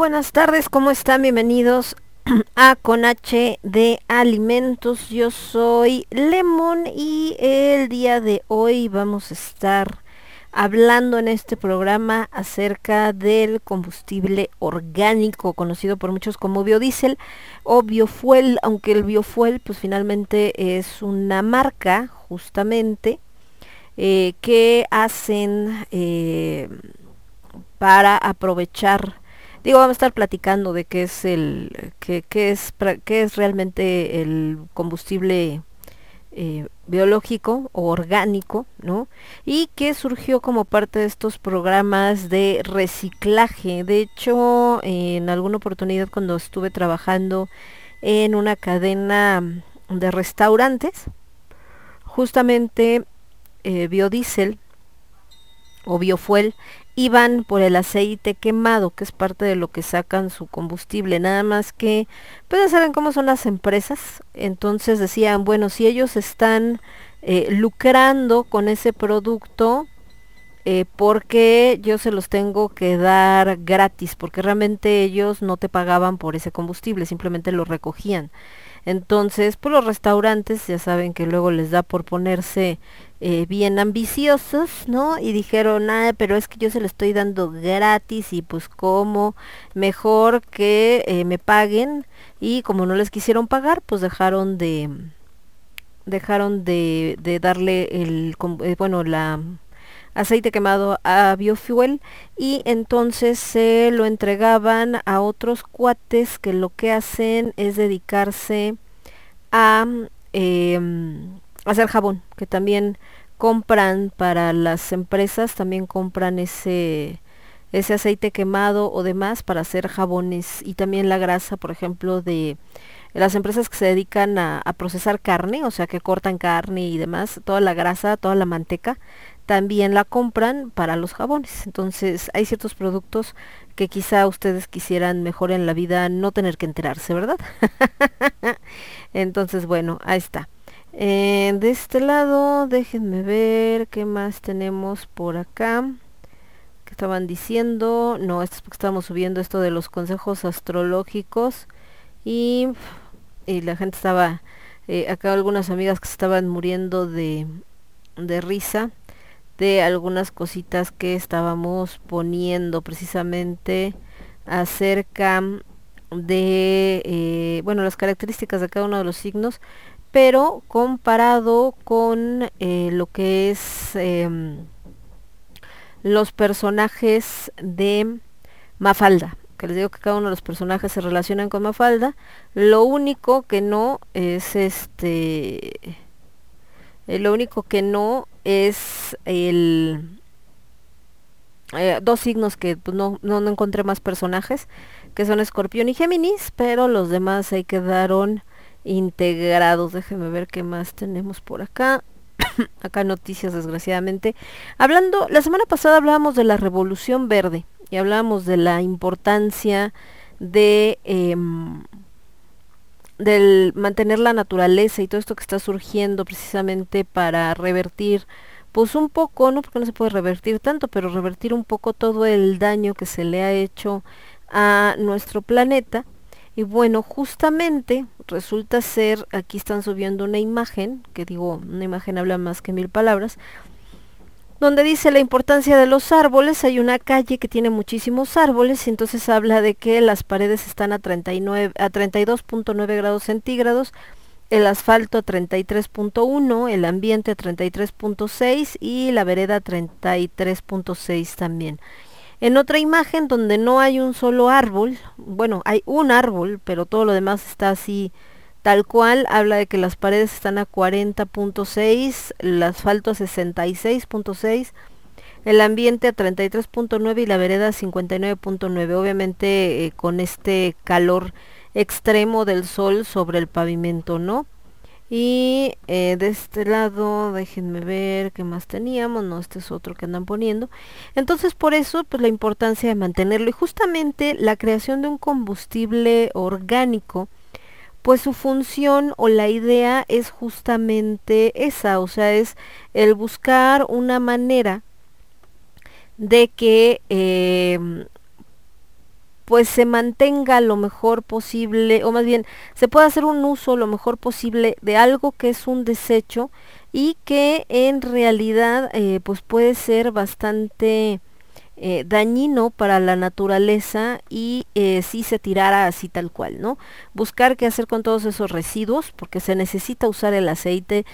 Buenas tardes, ¿cómo están? Bienvenidos a Con H de Alimentos. Yo soy Lemon y el día de hoy vamos a estar hablando en este programa acerca del combustible orgánico conocido por muchos como biodiesel o biofuel, aunque el biofuel pues finalmente es una marca justamente eh, que hacen eh, para aprovechar Digo, vamos a estar platicando de qué es el, qué, es, qué es realmente el combustible eh, biológico o orgánico, ¿no? Y que surgió como parte de estos programas de reciclaje. De hecho, en alguna oportunidad cuando estuve trabajando en una cadena de restaurantes, justamente eh, biodiesel o biofuel iban por el aceite quemado, que es parte de lo que sacan su combustible, nada más que, pues ya saben cómo son las empresas, entonces decían, bueno, si ellos están eh, lucrando con ese producto, eh, porque yo se los tengo que dar gratis, porque realmente ellos no te pagaban por ese combustible, simplemente lo recogían. Entonces, pues los restaurantes ya saben que luego les da por ponerse eh, bien ambiciosos, ¿no? Y dijeron, ah, pero es que yo se lo estoy dando gratis y pues como mejor que eh, me paguen y como no les quisieron pagar, pues dejaron de dejaron de, de darle el eh, bueno la aceite quemado a biofuel y entonces se lo entregaban a otros cuates que lo que hacen es dedicarse a em, hacer jabón, que también compran para las empresas, también compran ese, ese aceite quemado o demás para hacer jabones. Y también la grasa, por ejemplo, de las empresas que se dedican a, a procesar carne, o sea, que cortan carne y demás, toda la grasa, toda la manteca, también la compran para los jabones. Entonces hay ciertos productos que quizá ustedes quisieran mejor en la vida no tener que enterarse, ¿verdad? Entonces, bueno, ahí está. Eh, de este lado, déjenme ver qué más tenemos por acá. Que estaban diciendo? No, esto es porque estamos subiendo esto de los consejos astrológicos. Y, y la gente estaba, eh, acá algunas amigas que estaban muriendo de, de risa de algunas cositas que estábamos poniendo precisamente acerca de, eh, bueno, las características de cada uno de los signos, pero comparado con eh, lo que es em, los personajes de Mafalda, que les digo que cada uno de los personajes se relacionan con Mafalda, lo único que no es este, eh, lo único que no es el eh, dos signos que pues, no, no, encontré más personajes, que son Escorpión y Géminis, pero los demás ahí quedaron integrados. Déjenme ver qué más tenemos por acá. acá noticias, desgraciadamente. Hablando, la semana pasada hablábamos de la Revolución Verde y hablábamos de la importancia de em, del mantener la naturaleza y todo esto que está surgiendo precisamente para revertir pues un poco, no porque no se puede revertir tanto, pero revertir un poco todo el daño que se le ha hecho a nuestro planeta. Y bueno, justamente resulta ser, aquí están subiendo una imagen, que digo, una imagen habla más que mil palabras, donde dice la importancia de los árboles. Hay una calle que tiene muchísimos árboles y entonces habla de que las paredes están a, 39, a 32.9 grados centígrados, el asfalto a 33.1, el ambiente a 33.6 y la vereda a 33.6 también. En otra imagen donde no hay un solo árbol, bueno, hay un árbol, pero todo lo demás está así tal cual, habla de que las paredes están a 40.6, el asfalto a 66.6, el ambiente a 33.9 y la vereda a 59.9. Obviamente eh, con este calor extremo del sol sobre el pavimento, ¿no? Y eh, de este lado, déjenme ver qué más teníamos, no, este es otro que andan poniendo. Entonces, por eso, pues la importancia de mantenerlo y justamente la creación de un combustible orgánico, pues su función o la idea es justamente esa, o sea, es el buscar una manera de que eh, pues se mantenga lo mejor posible, o más bien se pueda hacer un uso lo mejor posible de algo que es un desecho y que en realidad eh, pues puede ser bastante eh, dañino para la naturaleza y eh, si se tirara así tal cual, ¿no? Buscar qué hacer con todos esos residuos, porque se necesita usar el aceite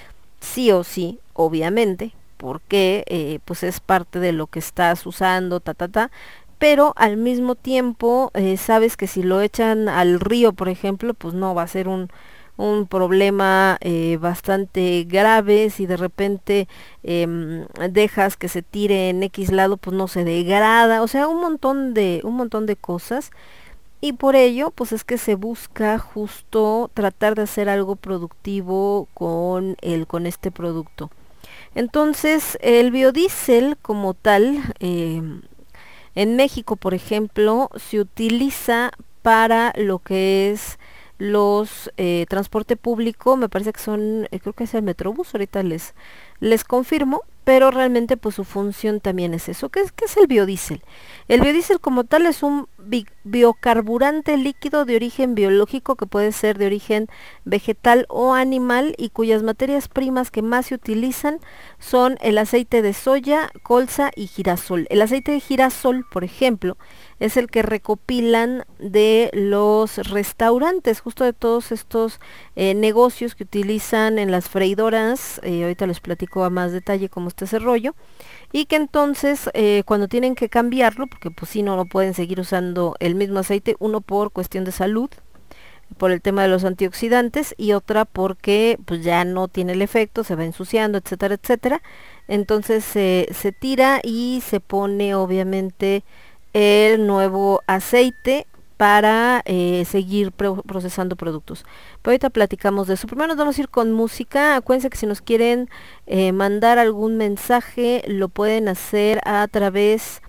sí o sí, obviamente, porque pues es parte de lo que estás usando, ta, ta, ta, pero al mismo tiempo eh, sabes que si lo echan al río, por ejemplo, pues no va a ser un, un problema eh, bastante grave. Si de repente em, dejas que se tire en X lado pues no se degrada. O sea un montón de un montón de cosas. Y por ello pues es que se busca justo tratar de hacer algo productivo con el con este producto. Entonces el biodiesel como tal em, en México, por ejemplo, se utiliza para lo que es los eh, transporte público, me parece que son, eh, creo que es el Metrobús, ahorita les, les confirmo, pero realmente pues su función también es eso. ¿Qué es, qué es el biodiesel? El biodiesel como tal es un biocarburante líquido de origen biológico que puede ser de origen vegetal o animal y cuyas materias primas que más se utilizan son el aceite de soya, colza y girasol. El aceite de girasol, por ejemplo, es el que recopilan de los restaurantes, justo de todos estos eh, negocios que utilizan en las freidoras, eh, ahorita les platico a más detalle cómo está ese rollo, y que entonces eh, cuando tienen que cambiarlo, porque pues si no, no pueden seguir usando el mismo aceite, uno por cuestión de salud, por el tema de los antioxidantes y otra porque pues ya no tiene el efecto, se va ensuciando, etcétera, etcétera. Entonces se tira y se pone obviamente el nuevo aceite para eh, seguir procesando productos. Pero ahorita platicamos de eso. Primero nos vamos a ir con música. Acuérdense que si nos quieren eh, mandar algún mensaje, lo pueden hacer a través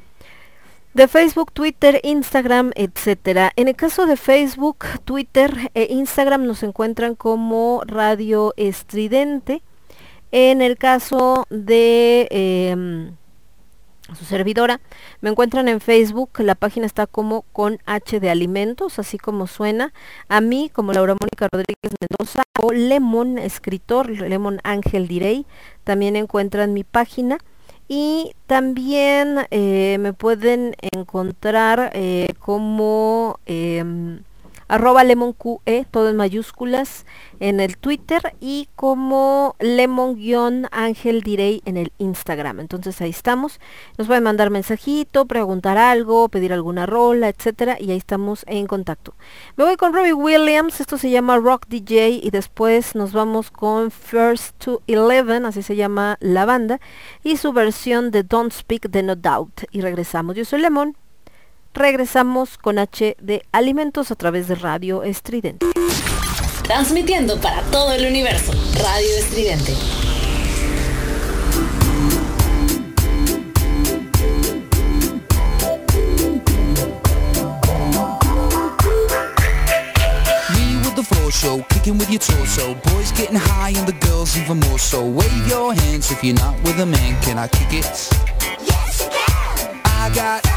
de Facebook, Twitter, Instagram, etcétera. En el caso de Facebook, Twitter e Instagram nos encuentran como Radio Estridente. En el caso de em, su servidora. Me encuentran en Facebook, la página está como con H de alimentos, así como suena. A mí, como Laura Mónica Rodríguez Mendoza o Lemon Escritor, Lemon Ángel Direy, también encuentran mi página. Y también eh, me pueden encontrar eh, como em, arroba lemonqe, todo en mayúsculas, en el Twitter y como lemon-ángel direi en el Instagram. Entonces ahí estamos. Nos pueden mandar mensajito, preguntar algo, pedir alguna rola, etcétera, y ahí estamos en contacto. Me voy con Robbie Williams, esto se llama Rock DJ, y después nos vamos con First to Eleven, así se llama la banda, y su versión de Don't Speak the No Doubt. Y regresamos. Yo soy Lemon. Regresamos con H de Alimentos a través de Radio Estridente. Transmitiendo para todo el universo, Radio Estridente. show, kicking with your torso Boys getting high and the girls even more so Wave your hands if you're not with a man, can I kick it? Yes, you can! I got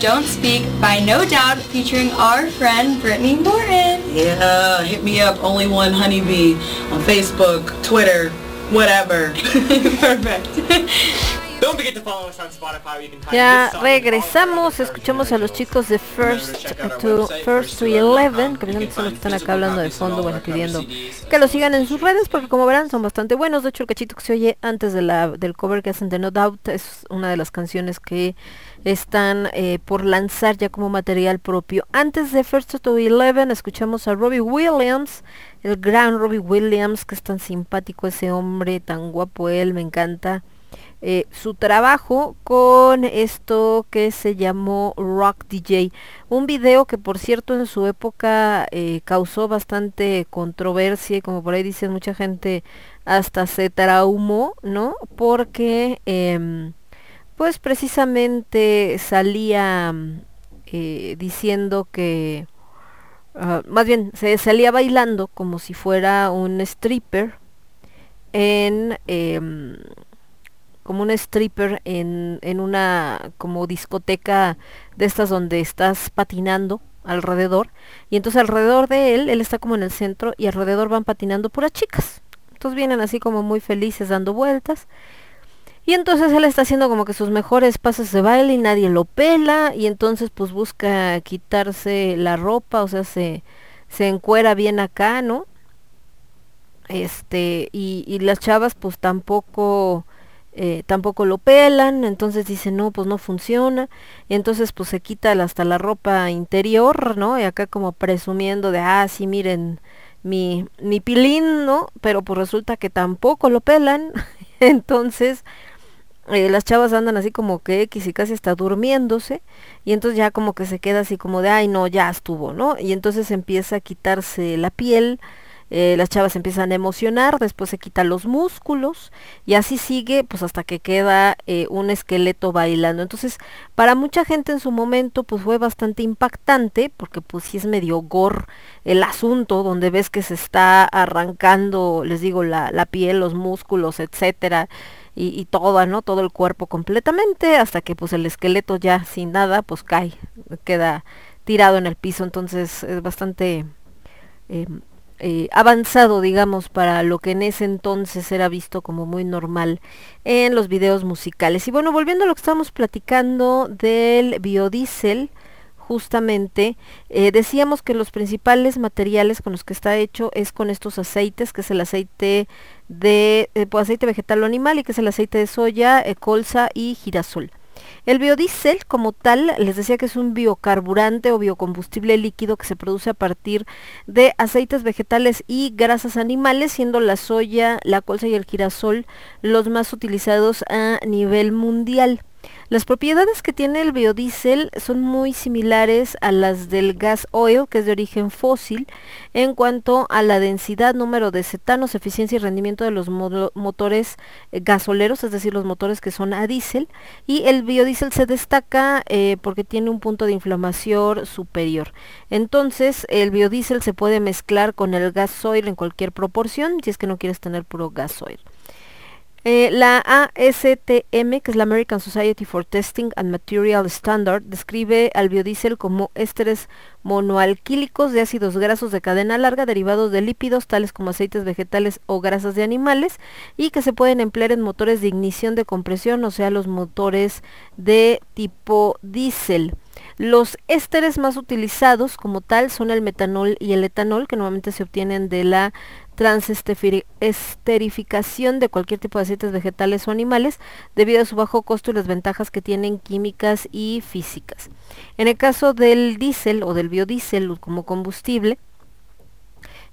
Don't Speak by No Doubt featuring our friend Brittany Morton. Yeah, hit me up, Only One Honeybee on Facebook, Twitter, whatever. Perfect. Ya regresamos, escuchamos a los chicos de First to First to Eleven, que son los que están acá hablando de fondo, bueno, pidiendo que lo sigan en sus redes, porque como verán son bastante buenos. De hecho, el cachito que se oye antes de la, del cover que hacen de No Doubt es una de las canciones que están eh, por lanzar ya como material propio. Antes de First to Eleven escuchamos a Robbie Williams, el gran Robbie Williams, que es tan simpático ese hombre, tan guapo él, me encanta. Eh, su trabajo con esto que se llamó Rock DJ. Un video que por cierto en su época eh, causó bastante controversia y como por ahí dicen mucha gente hasta se traumó, ¿no? Porque em, pues precisamente salía eh, diciendo que, ah, más bien se salía bailando como si fuera un stripper en em, como un stripper en, en una como discoteca de estas donde estás patinando alrededor y entonces alrededor de él, él está como en el centro y alrededor van patinando puras chicas. Entonces vienen así como muy felices dando vueltas. Y entonces él está haciendo como que sus mejores pasos de baile y nadie lo pela y entonces pues busca quitarse la ropa, o sea, se, se encuera bien acá, ¿no? Este, y, las chavas pues tampoco eh, tampoco lo pelan, entonces dice, no, pues no funciona, entonces pues se quita hasta la ropa interior, ¿no? Y acá como presumiendo de, ah, sí, miren, mi, mi pilín, ¿no? Pero pues resulta que tampoco lo pelan, entonces eh, las chavas andan así como que X y casi está durmiéndose y entonces ya como que se queda así como de, ay no, ya estuvo, ¿no? Y entonces empieza a quitarse la piel, eh, las chavas empiezan a emocionar, después se quitan los músculos y así sigue pues hasta que queda eh, un esqueleto bailando. Entonces para mucha gente en su momento pues fue bastante impactante porque pues sí es medio gore el asunto donde ves que se está arrancando, les digo, la, la piel, los músculos, etcétera. Y, y, todo, ¿no? Todo el cuerpo completamente, hasta que pues el esqueleto ya sin nada, pues cae, queda tirado en el piso, entonces es bastante eh, eh, avanzado, digamos, para lo que en ese entonces era visto como muy normal en los videos musicales. Y bueno, volviendo a lo que estábamos platicando del biodiesel, justamente eh, decíamos que los principales materiales con los que está hecho es con estos aceites, que es el aceite de eh, pues, aceite vegetal o animal y que es el aceite de soya, eh, colza y girasol. El biodiesel como tal, les decía que es un biocarburante o biocombustible líquido que se produce a partir de aceites vegetales y grasas animales, siendo la soya, la colza y el girasol los más utilizados a nivel mundial. Las propiedades que tiene el biodiesel son muy similares a las del gas oil, que es de origen fósil, en cuanto a la densidad, número de cetanos, eficiencia y rendimiento de los motores eh, gasoleros, es decir, los motores que son a diésel. Y el biodiesel se destaca eh, porque tiene un punto de inflamación superior. Entonces, el biodiesel se puede mezclar con el gas oil en cualquier proporción, si es que no quieres tener puro gas oil. Eh, la ASTM, que es la American Society for Testing and Material Standard, describe al biodiesel como ésteres monoalquílicos de ácidos grasos de cadena larga derivados de lípidos tales como aceites vegetales o grasas de animales y que se pueden emplear en motores de ignición de compresión, o sea, los motores de tipo diésel. Los ésteres más utilizados como tal son el metanol y el etanol, que normalmente se obtienen de la transesterificación de cualquier tipo de aceites vegetales o animales debido a su bajo costo y las ventajas que tienen químicas y físicas. En el caso del diésel o del biodiesel como combustible,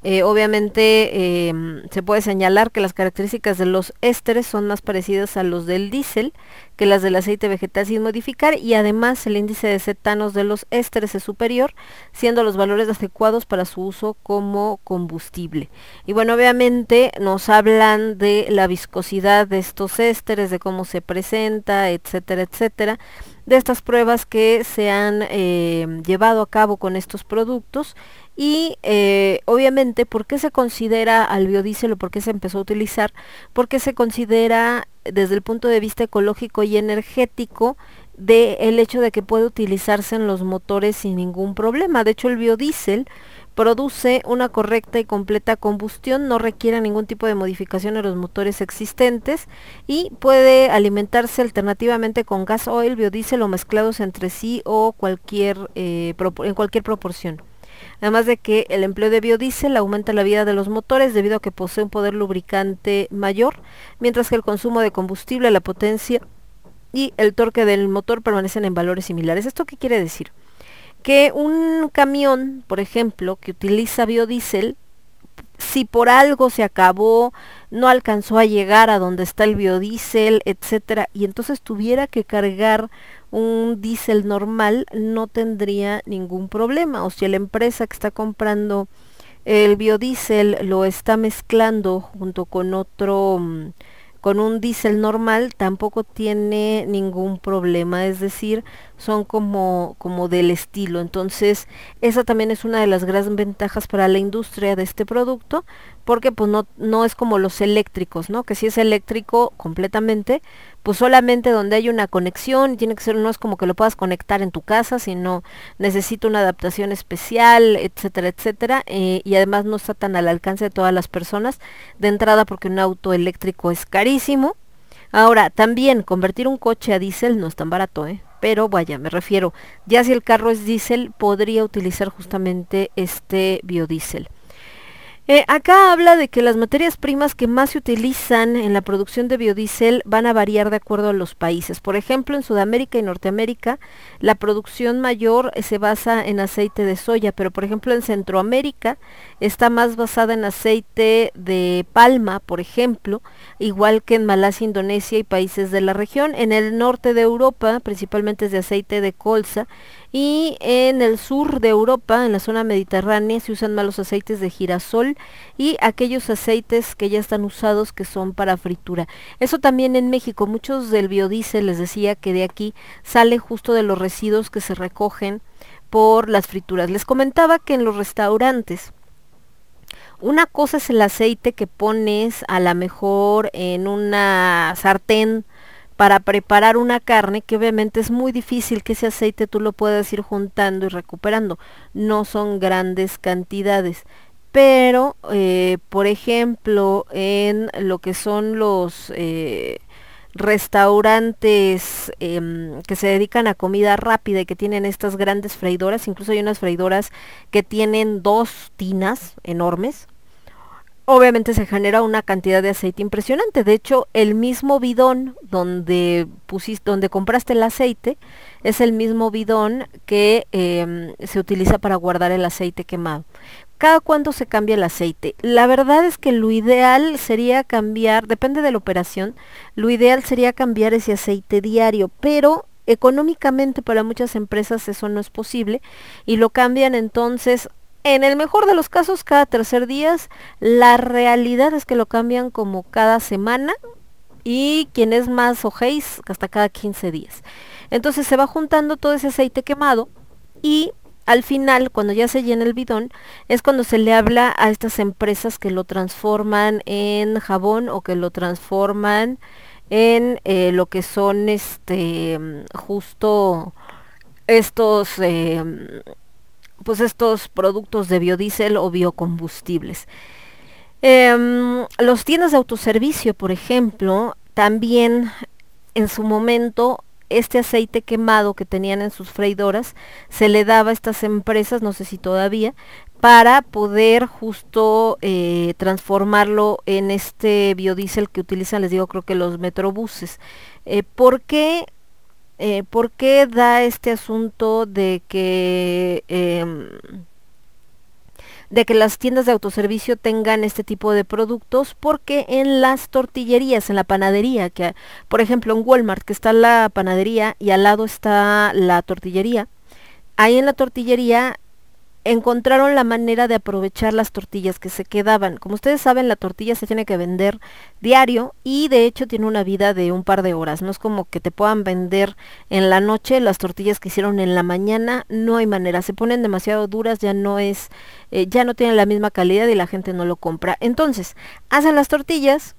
eh, obviamente em, se puede señalar que las características de los ésteres son más parecidas a los del diésel que las del aceite vegetal sin modificar y además el índice de cetanos de los ésteres es superior, siendo los valores adecuados para su uso como combustible. Y bueno, obviamente nos hablan de la viscosidad de estos ésteres, de cómo se presenta, etcétera, etcétera de estas pruebas que se han eh, llevado a cabo con estos productos y eh, obviamente, ¿por qué se considera al biodiesel o por qué se empezó a utilizar? Porque se considera desde el punto de vista ecológico y energético de el hecho de que puede utilizarse en los motores sin ningún problema. De hecho, el biodiesel produce una correcta y completa combustión, no requiere ningún tipo de modificación en los motores existentes y puede alimentarse alternativamente con gas oil, biodiesel o mezclados entre sí o cualquier, eh, en cualquier proporción. Además de que el empleo de biodiesel aumenta la vida de los motores debido a que posee un poder lubricante mayor, mientras que el consumo de combustible, la potencia y el torque del motor permanecen en valores similares. ¿Esto qué quiere decir? Que un camión, por ejemplo, que utiliza biodiesel, si por algo se acabó, no alcanzó a llegar a donde está el biodiesel, etcétera, y entonces tuviera que cargar un diésel normal no tendría ningún problema. O si la empresa que está comprando el biodiesel lo está mezclando junto con otro, mm, con un diésel normal, tampoco tiene ningún problema. Es decir, son como, como del estilo. Entonces, esa también es una de las grandes ventajas para la industria de este producto, porque pues no, no es como los eléctricos, ¿no? Que si es eléctrico completamente, pues solamente donde hay una conexión, tiene que ser, no es como que lo puedas conectar en tu casa, sino necesita una adaptación especial, etcétera, etcétera, eh, y además no está tan al alcance de todas las personas de entrada porque un auto eléctrico es carísimo. Ahora, también convertir un coche a diésel no es tan barato, ¿eh? pero vaya, me refiero, ya si el carro es diésel, podría utilizar justamente este biodiesel. Eh, acá habla de que las materias primas que más se utilizan en la producción de biodiesel van a variar de acuerdo a los países. Por ejemplo, en Sudamérica y Norteamérica la producción mayor eh, se basa en aceite de soya, pero por ejemplo en Centroamérica está más basada en aceite de palma, por ejemplo, igual que en Malasia, Indonesia y países de la región. En el norte de Europa principalmente es de aceite de colza y en el sur de Europa, en la zona mediterránea, se usan más los aceites de girasol y aquellos aceites que ya están usados que son para fritura. Eso también en México, muchos del biodiesel, les decía que de aquí sale justo de los residuos que se recogen por las frituras. Les comentaba que en los restaurantes, una cosa es el aceite que pones a la mejor en una sartén para preparar una carne que obviamente es muy difícil que ese aceite tú lo puedas ir juntando y recuperando. No son grandes cantidades. Pero, eh, por ejemplo, en lo que son los eh, restaurantes em, que se dedican a comida rápida y que tienen estas grandes freidoras, incluso hay unas freidoras que tienen dos tinas enormes, obviamente se genera una cantidad de aceite impresionante. De hecho, el mismo bidón donde pusiste, donde compraste el aceite, es el mismo bidón que em, se utiliza para guardar el aceite quemado. ¿Cada cuándo se cambia el aceite? La verdad es que lo ideal sería cambiar, depende de la operación, lo ideal sería cambiar ese aceite diario, pero económicamente para muchas empresas eso no es posible y lo cambian entonces en el mejor de los casos cada tercer día, la realidad es que lo cambian como cada semana y quien es más ojéis hasta cada 15 días. Entonces se va juntando todo ese aceite quemado y al final, cuando ya se llena el bidón, es cuando se le habla a estas empresas que lo transforman en jabón o que lo transforman en eh, lo que son este justo estos eh, pues estos productos de biodiesel o biocombustibles. Em, los tiendas de autoservicio, por ejemplo, también en su momento este aceite quemado que tenían en sus freidoras se le daba a estas empresas, no sé si todavía, para poder justo eh, transformarlo en este biodiesel que utilizan, les digo, creo que los metrobuses. Eh, ¿Por qué eh, ¿por qué da este asunto de que em, de que las tiendas de autoservicio tengan este tipo de productos porque en las tortillerías, en la panadería, que por ejemplo en Walmart que está la panadería y al lado está la tortillería, ahí en la tortillería encontraron la manera de aprovechar las tortillas que se quedaban. Como ustedes saben, la tortilla se tiene que vender diario y de hecho tiene una vida de un par de horas. No es como que te puedan vender en la noche las tortillas que hicieron en la mañana, no hay manera. Se ponen demasiado duras, ya no es, eh, ya no tienen la misma calidad y la gente no lo compra. Entonces, hacen las tortillas,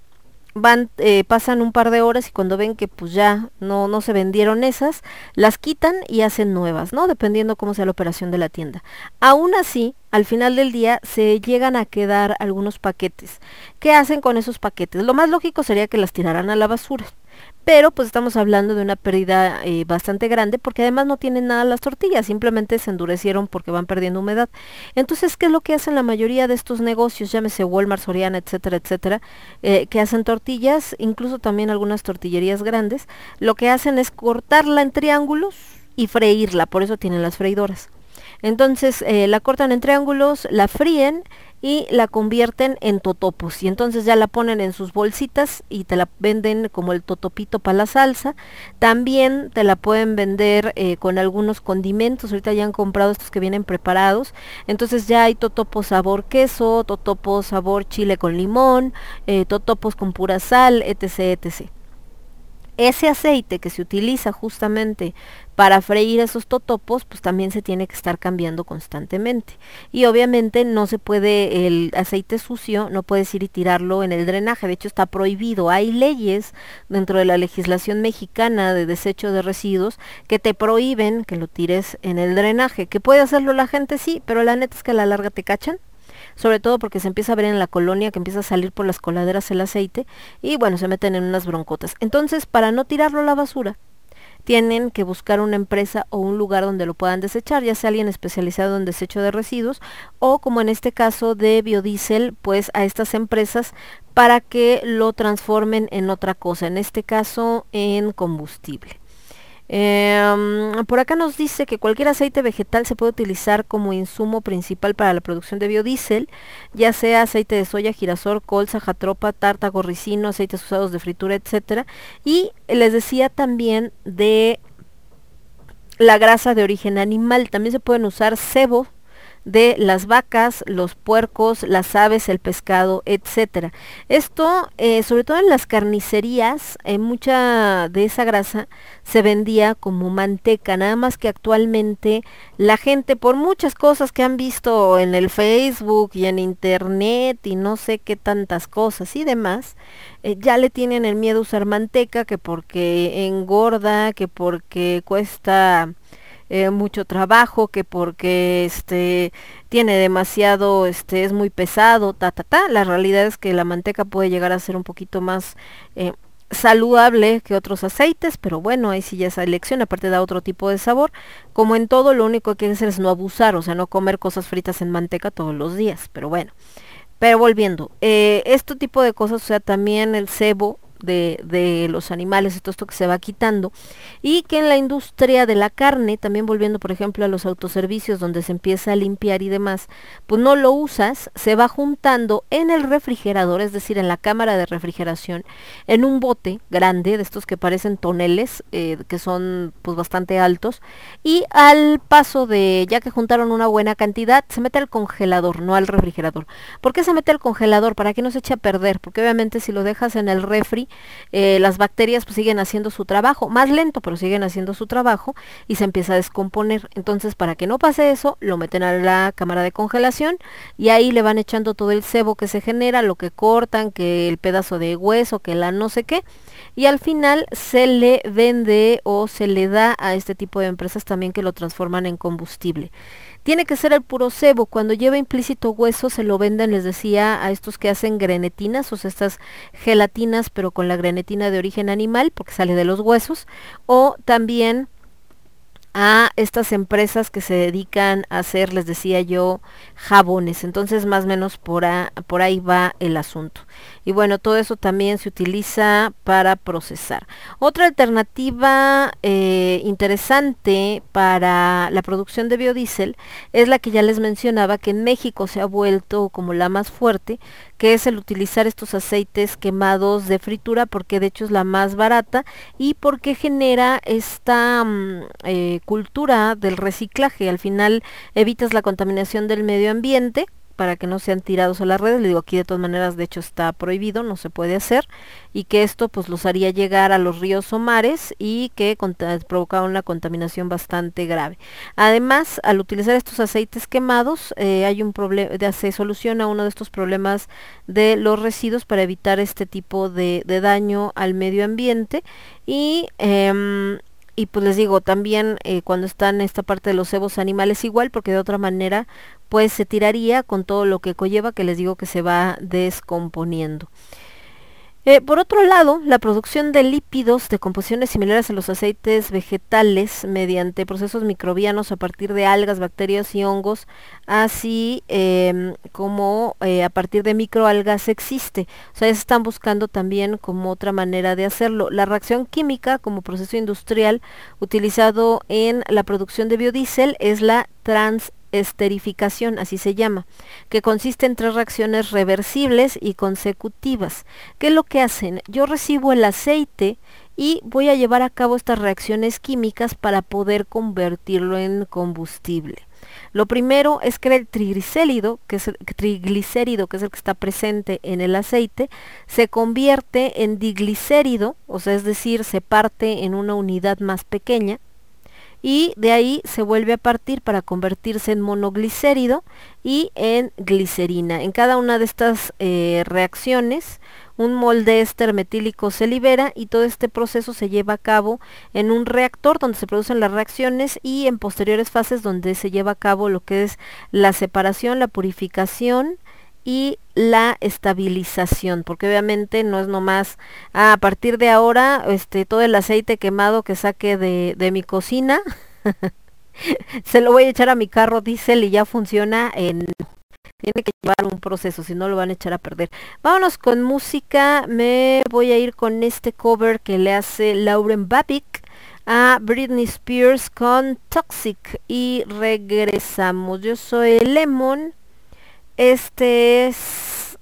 eh, pasan un par de horas y cuando ven que pues ya no, no se vendieron esas, las quitan y hacen nuevas, ¿no? Dependiendo cómo sea la operación de la tienda. Aún así, al final del día se llegan a quedar algunos paquetes. ¿Qué hacen con esos paquetes? Lo más lógico sería que las tiraran a la basura pero pues estamos hablando de una pérdida eh, bastante grande porque además no tienen nada las tortillas, simplemente se endurecieron porque van perdiendo humedad. Entonces, ¿qué es lo que hacen la mayoría de estos negocios, llámese Walmart, Soriana, etcétera, etcétera, eh, que hacen tortillas, incluso también algunas tortillerías grandes, lo que hacen es cortarla en triángulos y freírla, por eso tienen las freidoras. Entonces eh, la cortan en triángulos, la fríen y la convierten en totopos. Y entonces ya la ponen en sus bolsitas y te la venden como el totopito para la salsa. También te la pueden vender eh, con algunos condimentos. Ahorita ya han comprado estos que vienen preparados. Entonces ya hay totopos sabor queso totopos sabor chile con limón eh, totopos con pura sal etc etc. Ese aceite que se utiliza justamente para freír esos totopos, pues también se tiene que estar cambiando constantemente. Y obviamente no se puede, el aceite sucio, no puedes ir y tirarlo en el drenaje, de hecho está prohibido. Hay leyes dentro de la legislación mexicana de desecho de residuos que te prohíben que lo tires en el drenaje. Que puede hacerlo la gente, sí, pero la neta es que a la larga te cachan sobre todo porque se empieza a ver en la colonia que empieza a salir por las coladeras el aceite y bueno, se meten en unas broncotas. Entonces, para no tirarlo a la basura, tienen que buscar una empresa o un lugar donde lo puedan desechar, ya sea alguien especializado en desecho de residuos o como en este caso de biodiesel, pues a estas empresas para que lo transformen en otra cosa, en este caso en combustible. Em, por acá nos dice que cualquier aceite vegetal se puede utilizar como insumo principal para la producción de biodiesel, ya sea aceite de soya, girasol, colza, jatropa, tarta, gorricino, aceites usados de fritura, etcétera. Y les decía también de la grasa de origen animal. También se pueden usar cebo, de las vacas, los puercos, las aves, el pescado, etcétera. Esto, eh, sobre todo en las carnicerías, mucha de esa grasa se vendía como manteca, nada más que actualmente la gente, por muchas cosas que han visto en el Facebook y en internet y no sé qué tantas cosas y demás, eh, ya le tienen el miedo a usar manteca, que porque engorda, que porque cuesta eh, mucho trabajo, que porque este tiene demasiado, este es muy pesado, ta ta ta. La realidad es que la manteca puede llegar a ser un poquito más eh, saludable que otros aceites, pero bueno, ahí sí ya esa elección, aparte da otro tipo de sabor. Como en todo, lo único que hay que hacer es no abusar, o sea, no comer cosas fritas en manteca todos los días, pero bueno. Pero volviendo, eh, este tipo de cosas, o sea, también el cebo de, los animales, todo esto que se va quitando, y que en la industria de la carne, también volviendo por ejemplo a los autoservicios donde se empieza a limpiar y demás, pues no lo usas, se va juntando en el refrigerador, es decir, en la cámara de refrigeración, en un bote grande, de estos que parecen toneles, eh, que son pues bastante altos, y al paso de, ya que juntaron una buena cantidad, se mete al congelador, no al refrigerador. ¿Por qué se mete al congelador? Para que no se eche a perder, porque obviamente si lo dejas en el refri, eh, las bacterias pues, siguen haciendo su trabajo, más lento, pero siguen haciendo su trabajo y se empieza a descomponer. Entonces, para que no pase eso, lo meten a la cámara de congelación y ahí le van echando todo el sebo que se genera, lo que cortan, que el pedazo de hueso, que la no sé qué, y al final se le vende o se le da a este tipo de empresas también que lo transforman en combustible. Tiene que ser el puro cebo. Cuando lleva implícito hueso se lo venden, les decía, a estos que hacen grenetinas, o sea, estas gelatinas, pero con la grenetina de origen animal, porque sale de los huesos. O también a estas empresas que se dedican a hacer, les decía yo, jabones. Entonces, más o menos por, por ahí va el asunto y bueno, todo eso también se utiliza para procesar. Otra alternativa eh, interesante para la producción de biodiesel es la que ya les mencionaba, que en México se ha vuelto como la más fuerte, que es el utilizar estos aceites quemados de fritura, porque de hecho es la más barata y porque genera esta mm, eh, cultura del reciclaje. Al final evitas la contaminación del medio ambiente para que no sean tirados a las redes. Le digo, aquí de todas maneras, de hecho está prohibido, no se puede hacer. Y que esto pues los haría llegar a los ríos o mares y que provocaba una contaminación bastante grave. Además, al utilizar estos aceites quemados, eh, hay un problema, se soluciona uno de estos problemas de los residuos para evitar este tipo de, daño al medio ambiente. Y em, y pues les digo, también eh, cuando están esta parte de los cebos animales igual, porque de otra manera pues se tiraría con todo lo que conlleva, que les digo que se va descomponiendo. Eh, por otro lado, la producción de lípidos de composiciones similares a los aceites vegetales mediante procesos microbianos a partir de algas, bacterias y hongos, así em, como eh, a partir de microalgas existe. O sea, se están buscando también como otra manera de hacerlo. La reacción química como proceso industrial utilizado en la producción de biodiesel es la trans esterificación, así se llama, que consiste en tres reacciones reversibles y consecutivas. ¿Qué es lo que hacen? Yo recibo el aceite y voy a llevar a cabo estas reacciones químicas para poder convertirlo en combustible. Lo primero es que el triglicérido, que es el triglicérido, que es el que está presente en el aceite, se convierte en diglicérido, o sea, es decir, se parte en una unidad más pequeña, y de ahí se vuelve a partir para convertirse en monoglicérido y en glicerina. En cada una de estas eh, reacciones un molde éster metílico se libera y todo este proceso se lleva a cabo en un reactor donde se producen las reacciones y en posteriores fases donde se lleva a cabo lo que es la separación, la purificación y la estabilización, porque obviamente no es nomás ah, a partir de ahora este, todo el aceite quemado que saque de, de mi cocina, se lo voy a echar a mi carro diésel y ya funciona. Tiene que llevar un proceso, si no lo van a echar a perder. Vámonos con música. Me voy a ir con este cover que le hace Lauren Babbitt a Britney Spears con Toxic. Y regresamos. Yo soy Lemon. Este es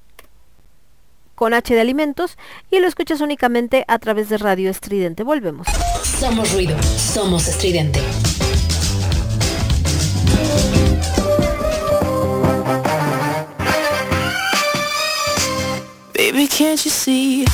con H de alimentos y lo escuchas únicamente a través de Radio Estridente. Volvemos. Somos ruido, somos estridente. Baby, can't you see?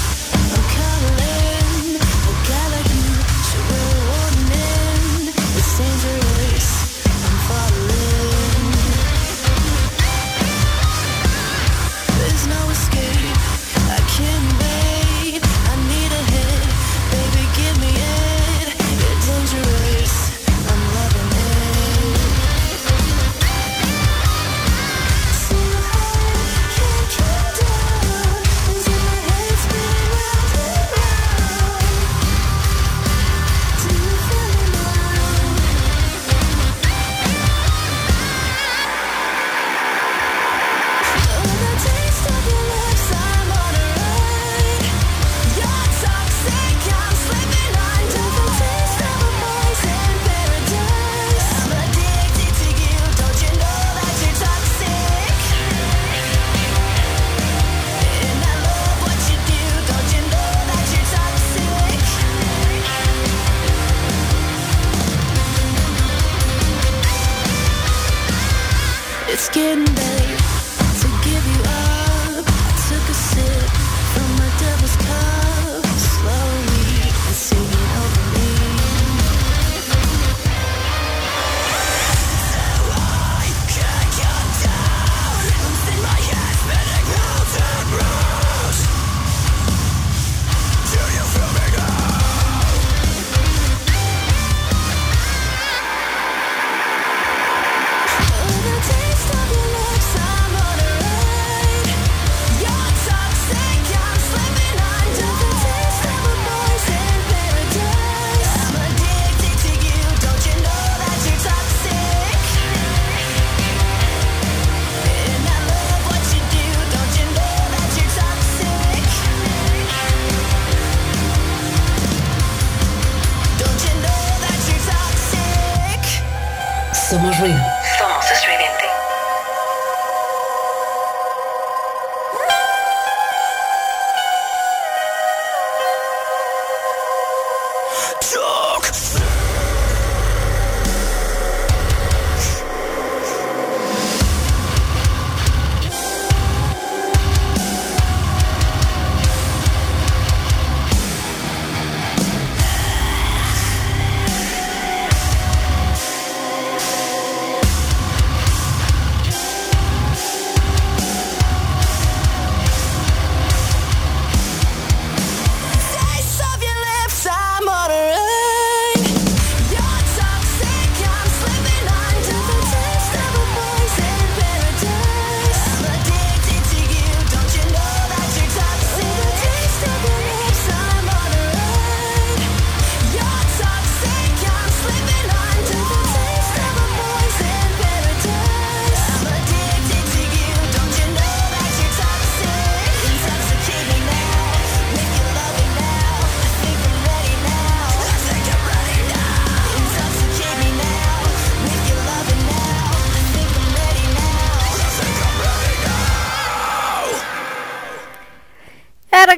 getting better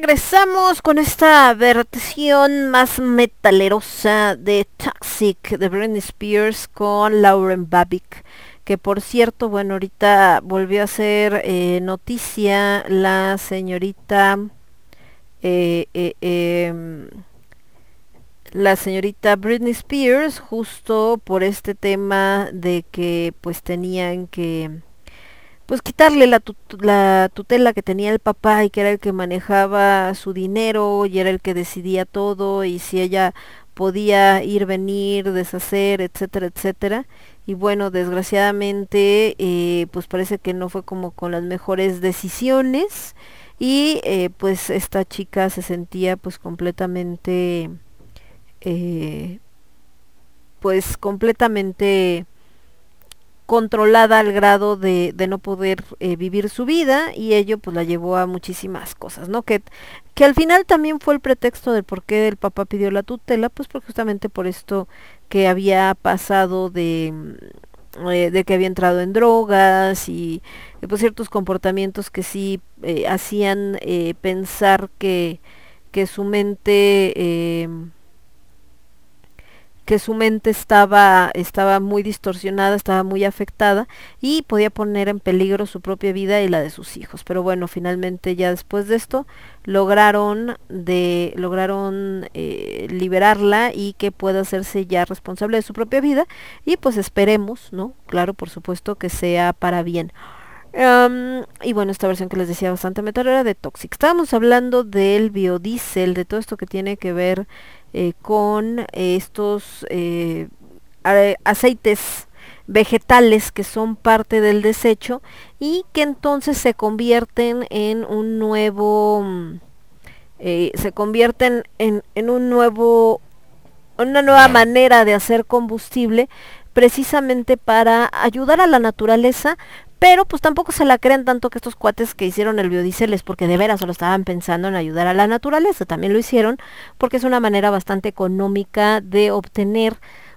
regresamos con esta versión más metalerosa de Toxic de Britney Spears con Lauren Babic, que por cierto, bueno, ahorita volvió a ser eh, noticia la señorita, eh, eh, em, la señorita Britney Spears, justo por este tema de que pues tenían que pues quitarle la, tutela que tenía el papá y que era el que manejaba su dinero y era el que decidía todo y si ella podía ir, venir, deshacer, etcétera, etcétera. Y bueno, desgraciadamente, eh, pues parece que no fue como con las mejores decisiones y eh, pues esta chica se sentía pues completamente, eh, pues completamente controlada al grado de, de no poder eh, vivir su vida y ello pues la llevó a muchísimas cosas, ¿no? Que, que al final también fue el pretexto del por qué el papá pidió la tutela, pues justamente por esto que había pasado de, mm, eh, de que había entrado en drogas y eh, pues ciertos comportamientos que sí eh, hacían pensar que, que su mente em, que su mente estaba, estaba muy distorsionada, estaba muy afectada y podía poner en peligro su propia vida y la de sus hijos. Pero bueno, finalmente ya después de esto lograron de lograron eh, liberarla y que pueda hacerse ya responsable de su propia vida y pues esperemos, ¿no? Claro, por supuesto que sea para bien. Y bueno, esta versión que les decía bastante metal era de Toxic. Estábamos hablando del biodiesel, de todo esto que tiene que ver eh, con estos eh, aceites vegetales que son parte del desecho y que entonces se convierten en un nuevo mm, eh, se convierten en, en un nuevo una nueva manera de hacer combustible precisamente para ayudar a la naturaleza pero pues tampoco se la crean tanto que estos cuates que hicieron el biodiesel es porque de veras solo estaban pensando en ayudar a la naturaleza, también lo hicieron porque es una manera bastante económica de obtener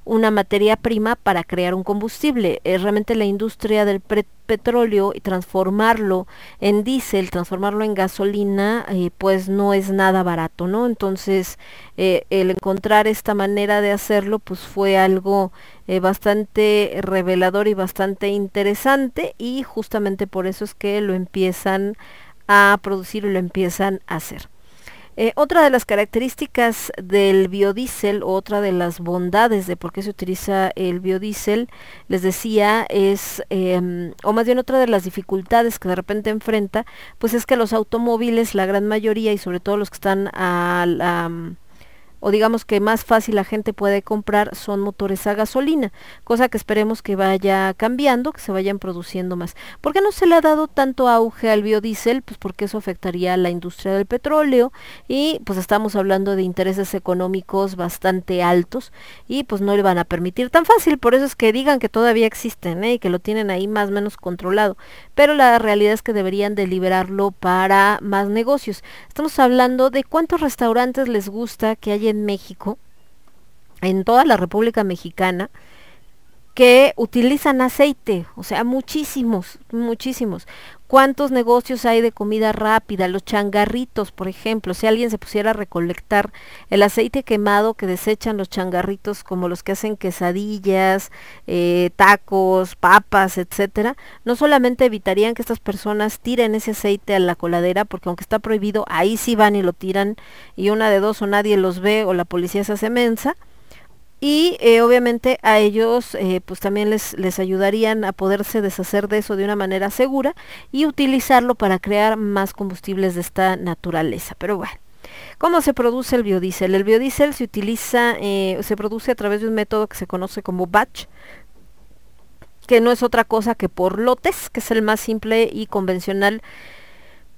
una materia prima para crear un combustible. Eh, realmente la industria del petróleo y transformarlo en diésel, transformarlo en gasolina, eh, pues no es nada barato, ¿no? Entonces, eh, el encontrar esta manera de hacerlo, pues fue algo bastante revelador y bastante interesante y justamente por eso es que lo empiezan a producir y lo empiezan a hacer. Eh, otra de las características del biodiesel, otra de las bondades de por qué se utiliza el biodiesel, les decía, es, em, o más bien otra de las dificultades que de repente enfrenta, pues es que los automóviles, la gran mayoría y sobre todo los que están a mm, o digamos que más fácil la gente puede comprar son motores a gasolina, cosa que esperemos que vaya cambiando, que se vayan produciendo más. ¿Por qué no se le ha dado tanto auge al biodiesel? Pues porque eso afectaría a la industria del petróleo y pues estamos hablando de intereses económicos bastante altos y pues no le van a permitir tan fácil, por eso es que digan que todavía existen ¿eh? y que lo tienen ahí más o menos controlado, pero la realidad es que deberían de liberarlo para más negocios. Estamos hablando de cuántos restaurantes les gusta que haya en México, en toda la República Mexicana, que utilizan aceite, o sea, muchísimos, muchísimos. ¿Cuántos negocios hay de comida rápida? Los changarritos, por ejemplo, si alguien se pusiera a recolectar el aceite quemado que desechan los changarritos, como los que hacen quesadillas, eh, tacos, papas, etcétera, no solamente evitarían que estas personas tiren ese aceite a la coladera, porque aunque está prohibido, ahí sí van y lo tiran, y una de dos o nadie los ve o la policía se hace mensa, y eh, obviamente a ellos eh, pues también les, les ayudarían a poderse deshacer de eso de una manera segura y utilizarlo para crear más combustibles de esta naturaleza. Pero bueno, ¿cómo se produce el biodiesel? El biodiesel se utiliza, eh, se produce a través de un método que se conoce como batch, que no es otra cosa que por lotes, que es el más simple y convencional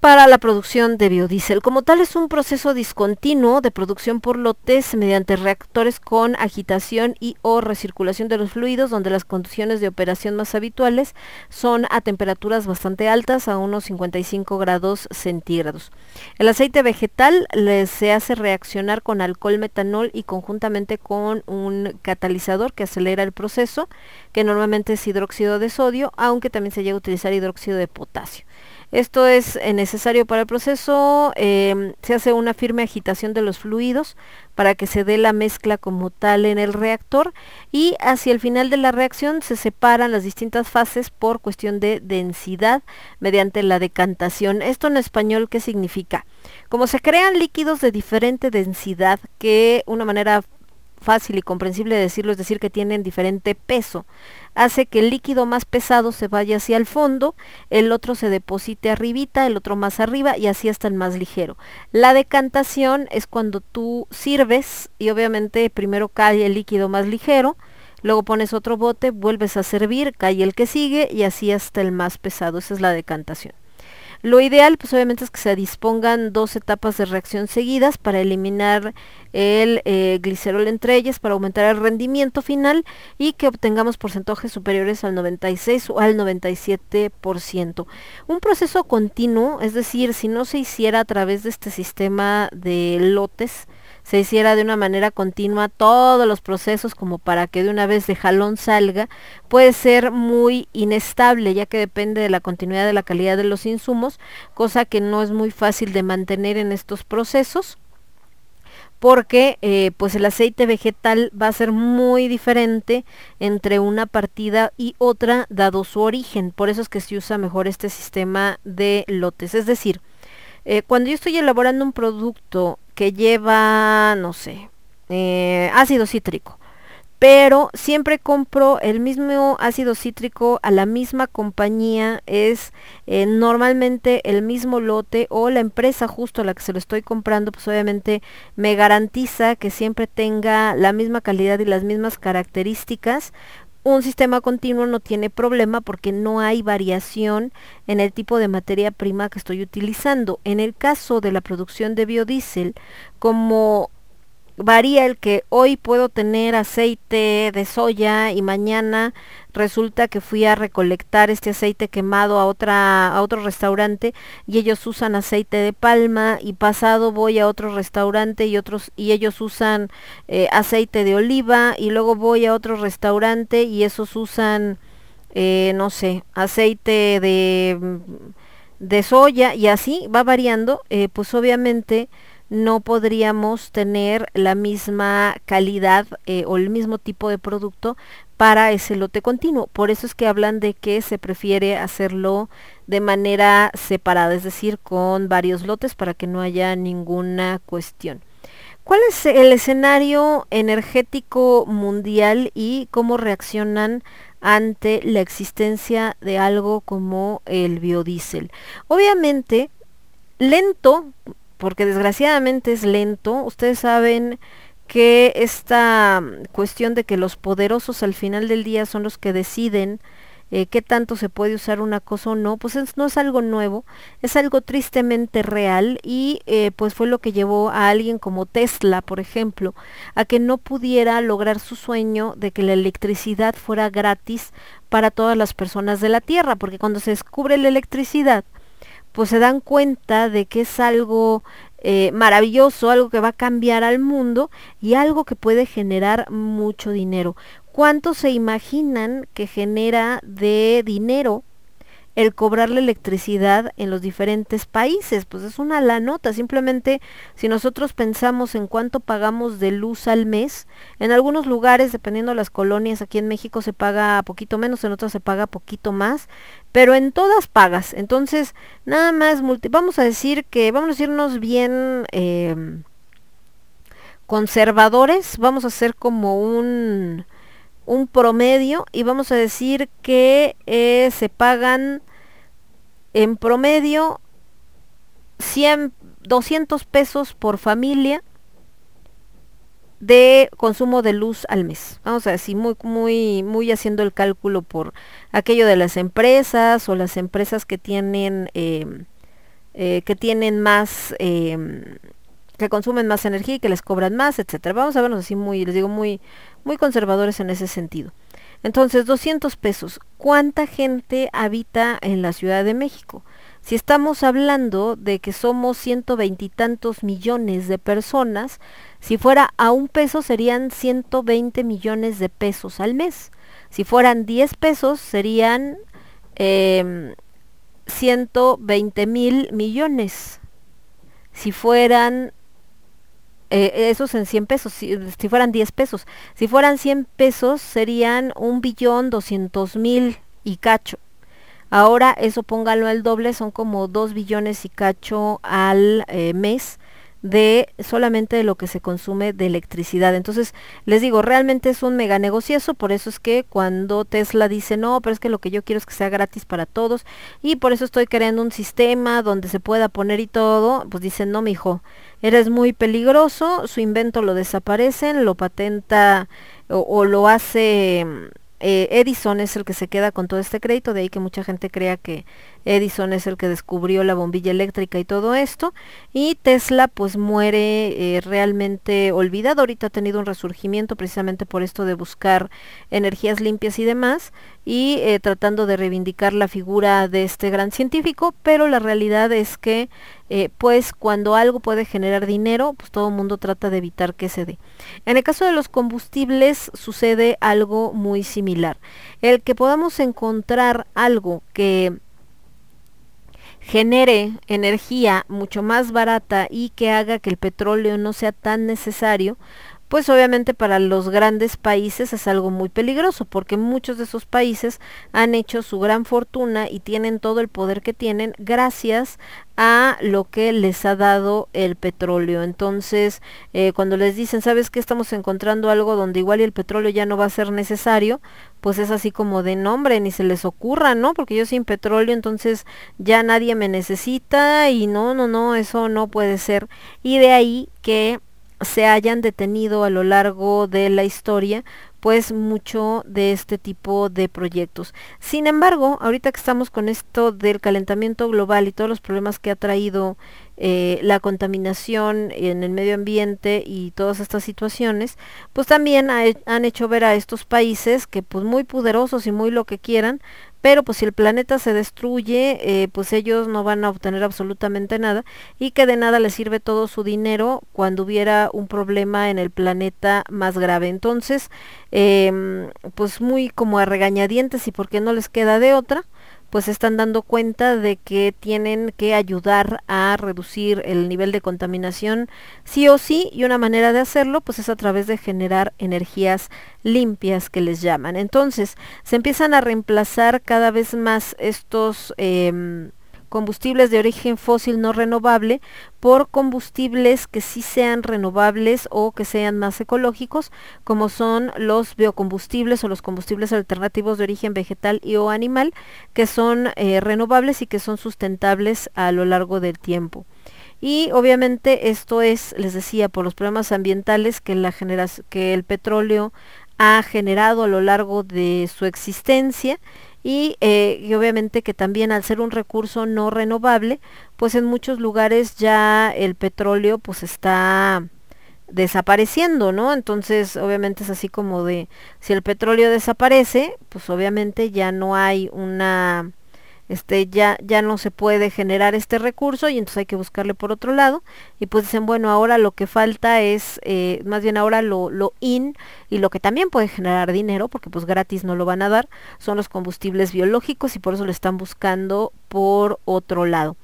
para la producción de biodiesel. Como tal es un proceso discontinuo de producción por lotes mediante reactores con agitación y o recirculación de los fluidos donde las condiciones de operación más habituales son a temperaturas bastante altas a unos 55 grados centígrados. El aceite vegetal se hace reaccionar con alcohol metanol y conjuntamente con un catalizador que acelera el proceso que normalmente es hidróxido de sodio aunque también se llega a utilizar hidróxido de potasio. Esto es eh, necesario para el proceso, em, se hace una firme agitación de los fluidos para que se dé la mezcla como tal en el reactor y hacia el final de la reacción se separan las distintas fases por cuestión de densidad mediante la decantación. Esto en español, ¿qué significa? Como se crean líquidos de diferente densidad, que una manera fácil y comprensible de decirlo es decir que tienen diferente peso hace que el líquido más pesado se vaya hacia el fondo, el otro se deposite arribita, el otro más arriba y así hasta el más ligero. La decantación es cuando tú sirves y obviamente primero cae el líquido más ligero, luego pones otro bote, vuelves a servir, cae el que sigue y así hasta el más pesado. Esa es la decantación. Lo ideal, pues obviamente es que se dispongan dos etapas de reacción seguidas para eliminar el eh, glicerol entre ellas, para aumentar el rendimiento final y que obtengamos porcentajes superiores al 96 o al 97%. Un proceso continuo, es decir, si no se hiciera a través de este sistema de lotes, se hiciera de una manera continua todos los procesos como para que de una vez de jalón salga, puede ser muy inestable ya que depende de la continuidad de la calidad de los insumos, cosa que no es muy fácil de mantener en estos procesos porque eh, pues el aceite vegetal va a ser muy diferente entre una partida y otra dado su origen. Por eso es que se usa mejor este sistema de lotes. Es decir, eh, cuando yo estoy elaborando un producto que lleva, no sé, eh, ácido cítrico, pero siempre compro el mismo ácido cítrico a la misma compañía, es eh, normalmente el mismo lote o la empresa justo a la que se lo estoy comprando, pues obviamente me garantiza que siempre tenga la misma calidad y las mismas características. Un sistema continuo no tiene problema porque no hay variación en el tipo de materia prima que estoy utilizando. En el caso de la producción de biodiesel, como varía el que hoy puedo tener aceite de soya y mañana resulta que fui a recolectar este aceite quemado a otra a otro restaurante y ellos usan aceite de palma y pasado voy a otro restaurante y otros y ellos usan eh, aceite de oliva y luego voy a otro restaurante y esos usan eh, no sé aceite de de soya y así va variando eh, pues obviamente no podríamos tener la misma calidad eh, o el mismo tipo de producto para ese lote continuo. Por eso es que hablan de que se prefiere hacerlo de manera separada, es decir, con varios lotes para que no haya ninguna cuestión. ¿Cuál es el escenario energético mundial y cómo reaccionan ante la existencia de algo como el biodiesel? Obviamente, lento, porque desgraciadamente es lento. Ustedes saben que esta mm, cuestión de que los poderosos al final del día son los que deciden eh, qué tanto se puede usar una cosa o no, pues es- no es algo nuevo, es algo tristemente real y eh, pues fue lo que llevó a alguien como Tesla, por ejemplo, a que no pudiera lograr su sueño de que la electricidad fuera gratis para todas las personas de la Tierra, porque cuando se descubre la electricidad, pues se dan cuenta de que es algo eh, maravilloso, algo que va a cambiar al mundo y algo que puede generar mucho dinero. ¿Cuánto se imaginan que genera de dinero el cobrar la electricidad en los diferentes países? Pues es una la nota, simplemente si nosotros pensamos en cuánto pagamos de luz al mes, en algunos lugares, dependiendo de las colonias, aquí en México se paga poquito menos, en otras se paga poquito más, pero en todas pagas. Entonces, nada más, multi vamos a decir que, vamos a irnos bien eh, conservadores, vamos a hacer como un, un promedio y vamos a decir que eh, se pagan en promedio 100, 200 pesos por familia de consumo de luz al mes. Vamos a decir, muy, muy, muy haciendo el cálculo por aquello de las empresas o las empresas que tienen, eh, eh, que tienen más, que consumen más energía y que les cobran más, etcétera. Vamos a vernos así muy, les digo, muy, muy conservadores en ese sentido. Entonces, 200 pesos. ¿Cuánta gente habita en la Ciudad de México? Si estamos hablando de que somos ciento veintitantos millones de personas, si fuera a un peso serían 120 millones de pesos al mes. Si fueran 10 pesos serían eh, 120 mil millones. Si fueran eh, esos en 100 pesos, si, si fueran 10 pesos. Si fueran 100 pesos serían un billón 200 mil y cacho. Ahora eso póngalo al doble, son como 2 billones y cacho al eh, mes de solamente de lo que se consume de electricidad. Entonces, les digo, realmente es un mega negociazo, por eso es que cuando Tesla dice, no, pero es que lo que yo quiero es que sea gratis para todos, y por eso estoy creando un sistema donde se pueda poner y todo, pues dicen, no, mijo, eres muy peligroso, su invento lo desaparecen, lo patenta o, o lo hace eh, Edison es el que se queda con todo este crédito, de ahí que mucha gente crea que Edison es el que descubrió la bombilla eléctrica y todo esto, y Tesla pues muere eh, realmente olvidado, ahorita ha tenido un resurgimiento precisamente por esto de buscar energías limpias y demás, y eh, tratando de reivindicar la figura de este gran científico, pero la realidad es que eh, pues cuando algo puede generar dinero, pues todo el mundo trata de evitar que se dé. En el caso de los combustibles sucede algo muy similar. El que podamos encontrar algo que genere energía mucho más barata y que haga que el petróleo no sea tan necesario, pues obviamente para los grandes países es algo muy peligroso porque muchos de esos países han hecho su gran fortuna y tienen todo el poder que tienen gracias a lo que les ha dado el petróleo. Entonces, eh, cuando les dicen, ¿sabes que estamos encontrando algo donde igual el petróleo ya no va a ser necesario? Pues es así como de nombre, ni se les ocurra, ¿no? Porque yo sin petróleo entonces ya nadie me necesita y no, no, no, eso no puede ser. Y de ahí que se hayan detenido a lo largo de la historia pues mucho de este tipo de proyectos. Sin embargo, ahorita que estamos con esto del calentamiento global y todos los problemas que ha traído eh, la contaminación en el medio ambiente y todas estas situaciones, pues también ha, han hecho ver a estos países que pues muy poderosos y muy lo que quieran, pero pues si el planeta se destruye, eh, pues ellos no van a obtener absolutamente nada y que de nada les sirve todo su dinero cuando hubiera un problema en el planeta más grave. Entonces, eh, pues muy como a regañadientes y porque no les queda de otra, pues están dando cuenta de que tienen que ayudar a reducir el nivel de contaminación sí o sí y una manera de hacerlo pues es a través de generar energías limpias que les llaman. Entonces se empiezan a reemplazar cada vez más estos eh, combustibles de origen fósil no renovable por combustibles que sí sean renovables o que sean más ecológicos, como son los biocombustibles o los combustibles alternativos de origen vegetal y o animal, que son eh, renovables y que son sustentables a lo largo del tiempo. Y obviamente esto es, les decía, por los problemas ambientales que, la que el petróleo ha generado a lo largo de su existencia y, eh, y, obviamente que también al ser un recurso no renovable, pues en muchos lugares ya el petróleo pues está desapareciendo, ¿no? Entonces, obviamente es así como de, si el petróleo desaparece, pues obviamente ya no hay una este ya ya no se puede generar este recurso y entonces hay que buscarle por otro lado. Y pues dicen bueno ahora lo que falta es eh, más bien ahora lo, lo in y lo que también puede generar dinero porque pues gratis no lo van a dar son los combustibles biológicos y por eso lo están buscando por otro lado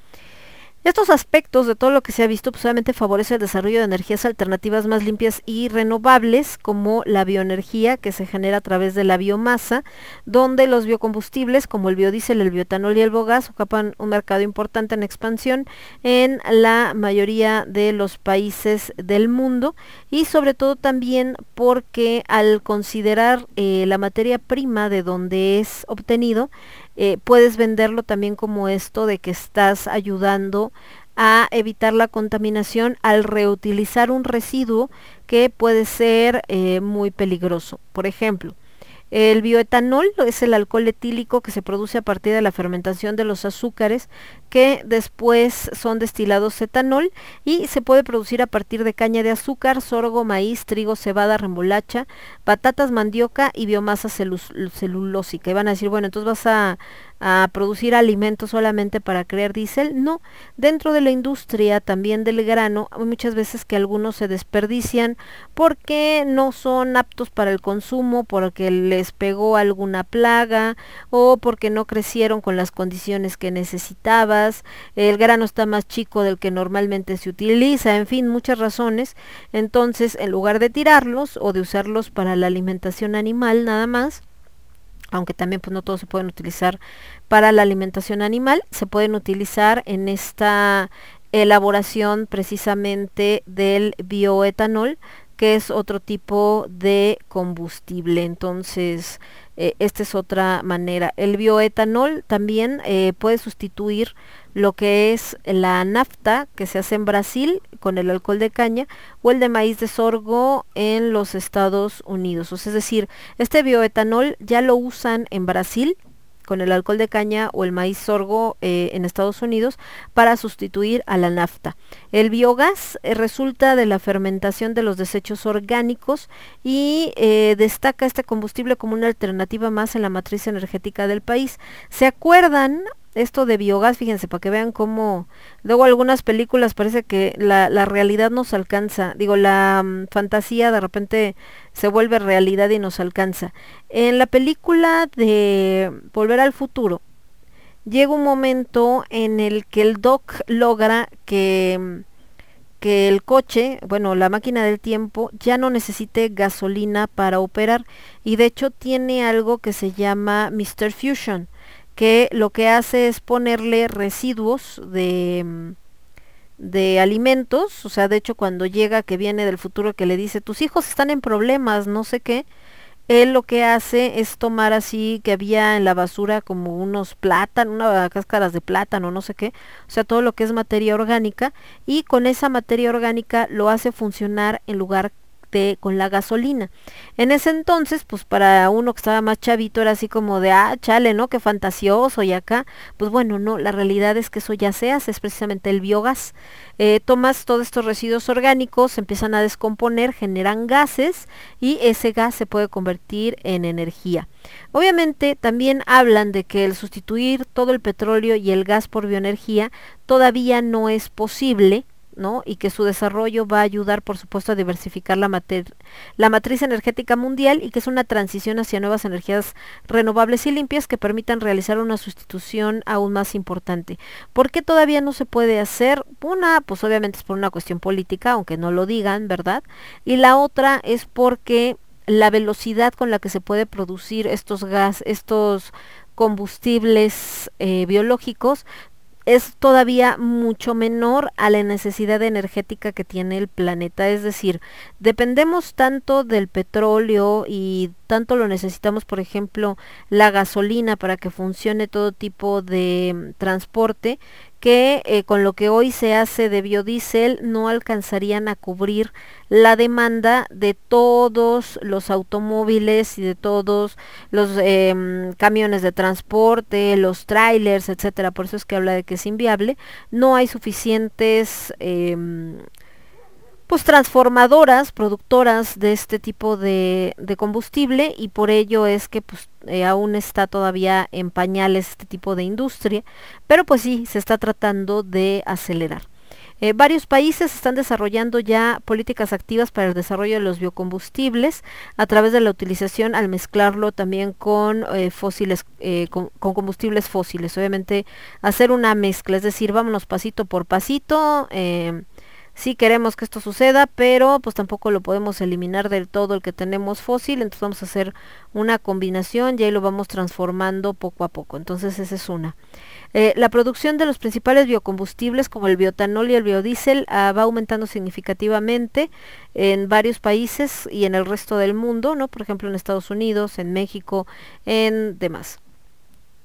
estos aspectos de todo lo que se ha visto pues obviamente favorece el desarrollo de energías alternativas más limpias y renovables como la bioenergía que se genera a través de la biomasa, donde los biocombustibles como el biodiesel, el bioetanol y el biogás ocupan un mercado importante en expansión en la mayoría de los países del mundo. Y sobre todo también porque al considerar eh, la materia prima de donde es obtenido, eh, puedes venderlo también como esto de que estás ayudando a evitar la contaminación al reutilizar un residuo que puede ser eh, muy peligroso. Por ejemplo, el bioetanol es el alcohol etílico que se produce a partir de la fermentación de los azúcares que después son destilados etanol y se puede producir a partir de caña de azúcar, sorgo, maíz, trigo, cebada, remolacha, patatas, mandioca y biomasa celulósica. Y van a decir, bueno, entonces vas a, a producir alimentos solamente para crear diésel. No, dentro de la industria también del grano, hay muchas veces que algunos se desperdician porque no son aptos para el consumo, porque les pegó alguna plaga o porque no crecieron con las condiciones que necesitabas, el grano está más chico del que normalmente se utiliza, en fin, muchas razones. Entonces, en lugar de tirarlos o de usarlos para la alimentación animal nada más, aunque también pues no todos se pueden utilizar para la alimentación animal, se pueden utilizar en esta elaboración precisamente del bioetanol, que es otro tipo de combustible. Entonces, eh, esta es otra manera. El bioetanol también eh, puede sustituir lo que es la nafta que se hace en Brasil con el alcohol de caña o el de maíz de sorgo en los Estados Unidos. O es decir, este bioetanol ya lo usan en Brasil con el alcohol de caña o el maíz sorgo eh, en Estados Unidos para sustituir a la nafta. El biogás eh, resulta de la fermentación de los desechos orgánicos y eh, destaca este combustible como una alternativa más en la matriz energética del país. ¿Se acuerdan? Esto de biogás, fíjense, para que vean cómo luego algunas películas parece que la, la realidad nos alcanza, digo, la mm, fantasía de repente se vuelve realidad y nos alcanza. En la película de Volver al Futuro, llega un momento en el que el Doc logra que, que el coche, bueno, la máquina del tiempo, ya no necesite gasolina para operar. Y de hecho tiene algo que se llama Mr. Fusion, que lo que hace es ponerle residuos de de alimentos, o sea, de hecho cuando llega que viene del futuro que le dice, tus hijos están en problemas, no sé qué, él lo que hace es tomar así que había en la basura como unos plátanos, unas cáscaras de plátano, no sé qué, o sea, todo lo que es materia orgánica, y con esa materia orgánica lo hace funcionar en lugar con la gasolina. En ese entonces, pues para uno que estaba más chavito era así como de, ah, chale, ¿no? Qué fantasioso y acá, pues bueno, no, la realidad es que eso ya se hace, es precisamente el biogás. Eh, tomas todos estos residuos orgánicos, empiezan a descomponer, generan gases y ese gas se puede convertir en energía. Obviamente también hablan de que el sustituir todo el petróleo y el gas por bioenergía todavía no es posible, Y que su desarrollo va a ayudar, por supuesto, a diversificar la, la matriz energética mundial y que es una transición hacia nuevas energías renovables y limpias que permitan realizar una sustitución aún más importante. ¿Por qué todavía no se puede hacer? Una, pues obviamente es por una cuestión política, aunque no lo digan, ¿verdad? Y la otra es porque la velocidad con la que se puede producir estos gas, estos combustibles eh, biológicos es todavía mucho menor a la necesidad energética que tiene el planeta. Es decir, dependemos tanto del petróleo y tanto lo necesitamos, por ejemplo, la gasolina para que funcione todo tipo de mm, transporte, que eh, con lo que hoy se hace de biodiesel no alcanzarían a cubrir la demanda de todos los automóviles y de todos los em, camiones de transporte, los trailers, etcétera. Por eso es que habla de que es inviable. No hay suficientes em, pues transformadoras, productoras de este tipo de, combustible y por ello es que pues eh, aún está todavía en pañales este tipo de industria, pero pues sí, se está tratando de acelerar. Eh, varios países están desarrollando ya políticas activas para el desarrollo de los biocombustibles a través de la utilización al mezclarlo también con eh, fósiles, con, con combustibles fósiles. Obviamente hacer una mezcla, es decir, vámonos pasito por pasito. Sí queremos que esto suceda, pero pues tampoco lo podemos eliminar del todo el que tenemos fósil, entonces vamos a hacer una combinación y ahí lo vamos transformando poco a poco. Entonces esa es una. Eh, la producción de los principales biocombustibles como el biotanol y el biodiesel ah, va aumentando significativamente en varios países y en el resto del mundo, ¿no? Por ejemplo en Estados Unidos, en México, en demás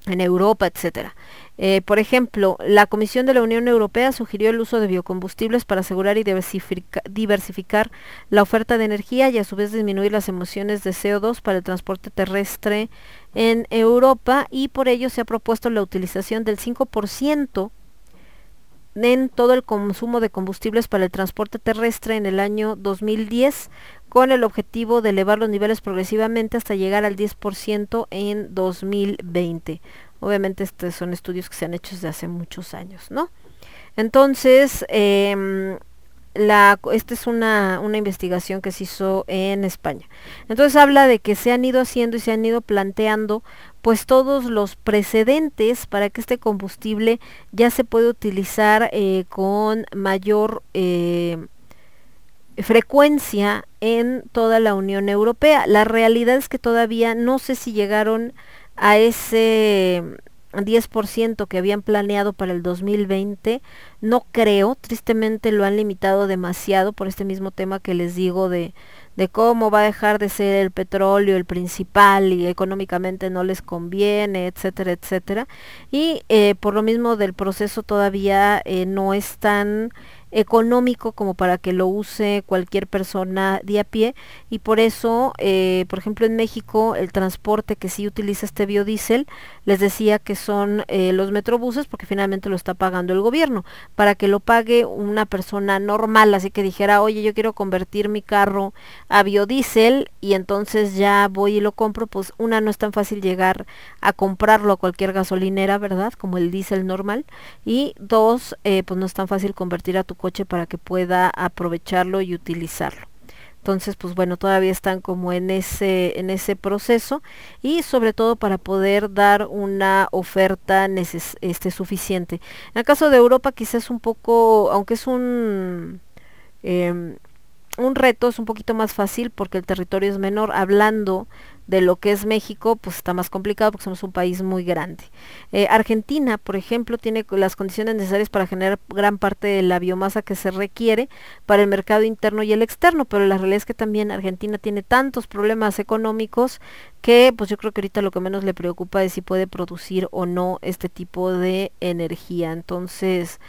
en Europa, etcétera. Eh, por ejemplo, la Comisión de la Unión Europea sugirió el uso de biocombustibles para asegurar y diversifica- diversificar la oferta de energía y a su vez disminuir las emisiones de CO2 para el transporte terrestre en Europa y por ello se ha propuesto la utilización del 5% en todo el consumo de combustibles para el transporte terrestre en el año 2010 con el objetivo de elevar los niveles progresivamente hasta llegar al 10% en 2020. Obviamente estos son estudios que se han hecho desde hace muchos años, ¿no? Entonces, em, esta es una, una investigación que se hizo en España. Entonces habla de que se han ido haciendo y se han ido planteando pues todos los precedentes para que este combustible ya se pueda utilizar eh, con mayor eh, frecuencia en toda la Unión Europea. La realidad es que todavía no sé si llegaron a ese 10% que habían planeado para el 2020, no creo, tristemente lo han limitado demasiado por este mismo tema que les digo de, de cómo va a dejar de ser el petróleo el principal y económicamente no les conviene, etcétera, etcétera. Y eh, por lo mismo del proceso todavía eh, no es tan económico como para que lo use cualquier persona de a pie y por eso, eh, por ejemplo en México, el transporte que sí utiliza este biodiesel, les decía que son los metrobuses porque finalmente lo está pagando el gobierno, para que lo pague una persona normal, así que dijera, oye, yo quiero convertir mi carro a biodiesel y entonces ya voy y lo compro, pues una no es tan fácil llegar a comprarlo a cualquier gasolinera, ¿verdad? Como el diésel normal y dos, eh, pues no es tan fácil convertir a tu coche para que pueda aprovecharlo y utilizarlo. Entonces, pues bueno, todavía están como en ese, en ese proceso y sobre todo para poder dar una oferta neces este, suficiente. En el caso de Europa quizás un poco, aunque es un, eh, un reto, es un poquito más fácil porque el territorio es menor, hablando de lo que es México, pues está más complicado porque somos un país muy grande. Eh, Argentina, por ejemplo, tiene las condiciones necesarias para generar gran parte de la biomasa que se requiere para el mercado interno y el externo, pero la realidad es que también Argentina tiene tantos problemas económicos que pues yo creo que ahorita lo que menos le preocupa es si puede producir o no este tipo de energía. Entonces,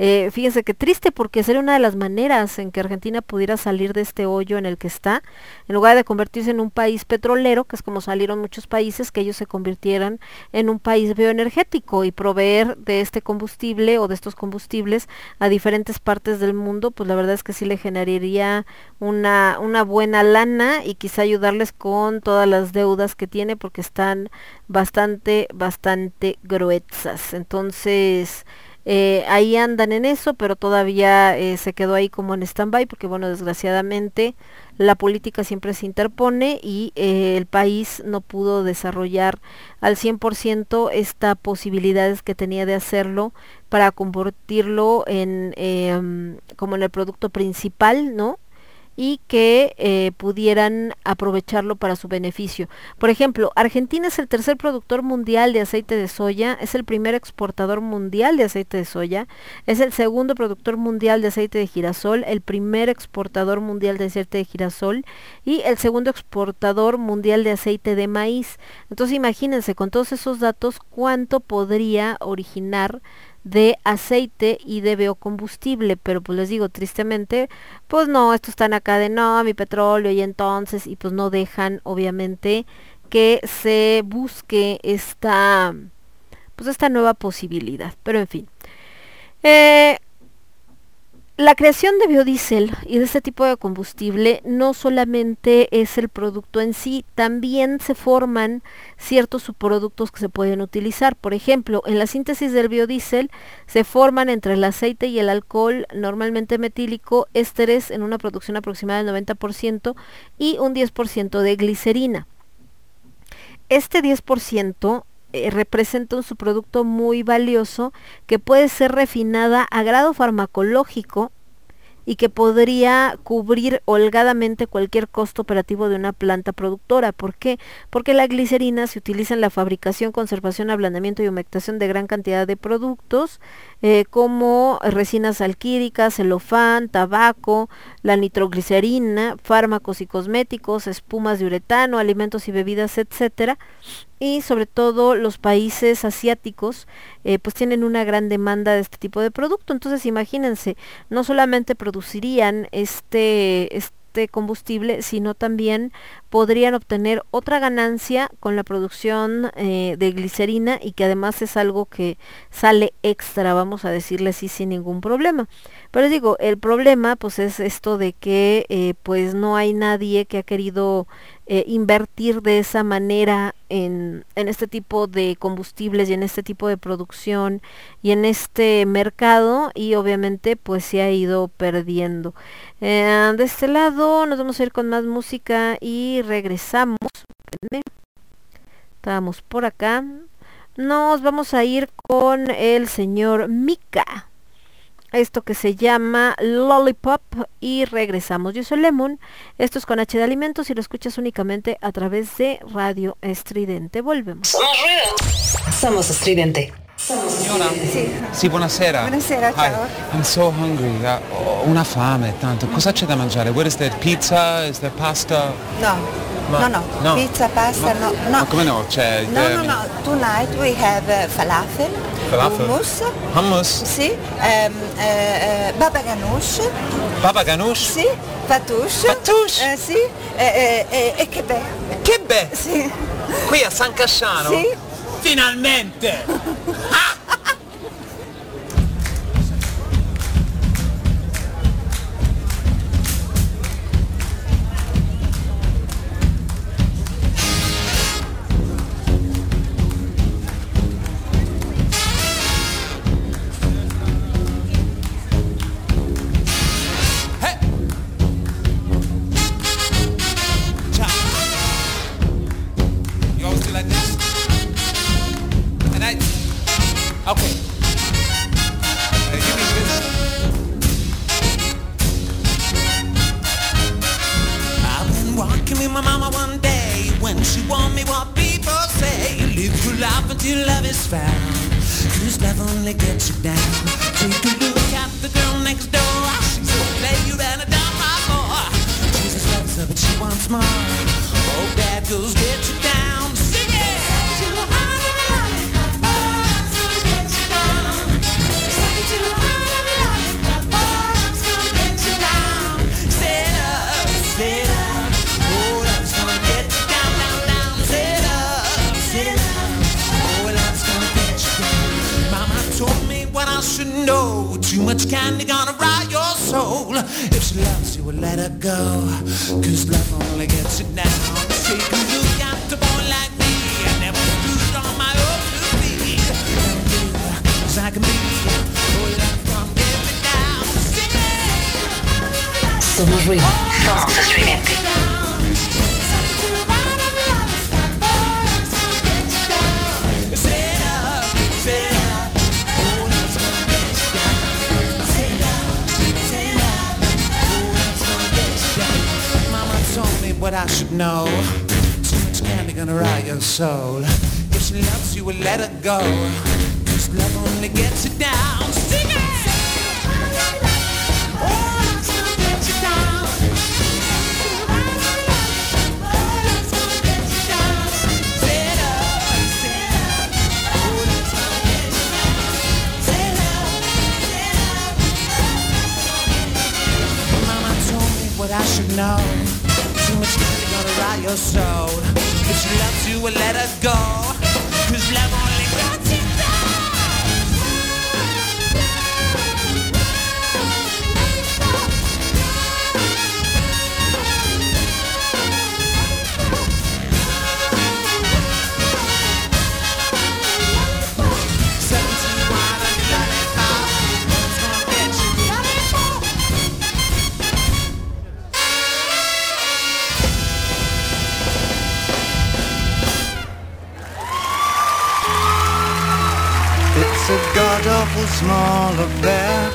eh, fíjense que triste porque sería una de las maneras en que Argentina pudiera salir de este hoyo en el que está, en lugar de convertirse en un país petrolero, que es como salieron muchos países, que ellos se convirtieran en un país bioenergético y proveer de este combustible o de estos combustibles a diferentes partes del mundo, pues la verdad es que sí le generaría una, una buena lana y quizá ayudarles con todas las deudas que tiene porque están bastante, bastante gruesas. Entonces, eh, ahí andan en eso, pero todavía eh, se quedó ahí como en stand-by, porque bueno, desgraciadamente la política siempre se interpone y eh, el país no pudo desarrollar al 100% esta posibilidades que tenía de hacerlo para convertirlo en em, como en el producto principal, ¿no? Y que eh, pudieran aprovecharlo para su beneficio. Por ejemplo, Argentina es el tercer productor mundial de aceite de soya, es el primer exportador mundial de aceite de soya, es el segundo productor mundial de aceite de girasol, el primer exportador mundial de aceite de girasol y el segundo exportador mundial de aceite de maíz. Entonces imagínense con todos esos datos cuánto podría originar de aceite y de biocombustible, pero pues les digo, tristemente, pues no, estos están acá de no, mi petróleo y entonces, y pues no dejan obviamente que se busque esta, pues esta nueva posibilidad, pero en fin. Eh, la creación de biodiesel y de este tipo de combustible no solamente es el producto en sí, también se forman ciertos subproductos que se pueden utilizar. Por ejemplo, en la síntesis del biodiesel se forman entre el aceite y el alcohol, normalmente metílico, ésteres en una producción aproximada del 90% y un 10% de glicerina. Este 10% eh, representa un subproducto muy valioso que puede ser refinada a grado farmacológico y que podría cubrir holgadamente cualquier costo operativo de una planta productora. ¿Por qué? Porque la glicerina se utiliza en la fabricación, conservación, ablandamiento y humectación de gran cantidad de productos, eh, como resinas alquídicas, celofán, tabaco, la nitroglicerina, fármacos y cosméticos, espumas de uretano, alimentos y bebidas, etcétera. Y sobre todo los países asiáticos eh, pues tienen una gran demanda de este tipo de producto. Entonces imagínense no solamente producirían este, este combustible sino también podrían obtener otra ganancia con la producción eh, de glicerina y que además es algo que sale extra vamos a decirle así sin ningún problema pero digo el problema pues es esto de que eh, pues no hay nadie que ha querido eh, invertir de esa manera en, en, este tipo de combustibles y en este tipo de producción y en este mercado y obviamente pues se ha ido perdiendo. De este lado nos vamos a ir con más música y regresamos. Estábamos por acá. Nos vamos a ir con el señor Mika. esto que se llama Lollipop y regresamos. Yo soy Lemon, esto es con H de Alimentos y lo escuchas únicamente a través de Radio Estridente. Volvemos. Somos estridente. Signora? Sì, buonasera. Buonasera, Hi. ciao. I'm so hungry. Ho una fame, tanto. Cosa c'è da mangiare? What is there? Pizza? Is there pasta? No, Ma- no, no, no. Pizza, pasta, Ma- no, no. ma come no? Cioè, no, eh, no, no. Tonight we have uh, falafel, Falafel? hummus, Hummus? sì, um, uh, baba ganoush, Baba ganoush? sì, fatouche, Fatouche? eh, sì, e, e, e kebab, Che be! sì, Qui a San Casciano? sì. Finalmente! Hey! with my mama one day when she warned me what people say. Live your life until love is found. Cause love only gets you down. Take a look at the girl next door. She's a player and a dumb more. Jesus loves her, but she wants more. Oh, bad girls get you what I should know. Too much candy gonna rot your soul. If she loves you, well, let her go. Cause love only gets you down. Take a look at the boy like me. I never stood on my own two feet. I'm good as I can be. Oh, love gonna get me down. Sing it! Somos ruido. Somos what I should know. Too much candy gonna rot your soul. If she loves you, we'll let her go. Cause love only gets you down. Sing it! I should know your soul. loves you let her go. Small affair.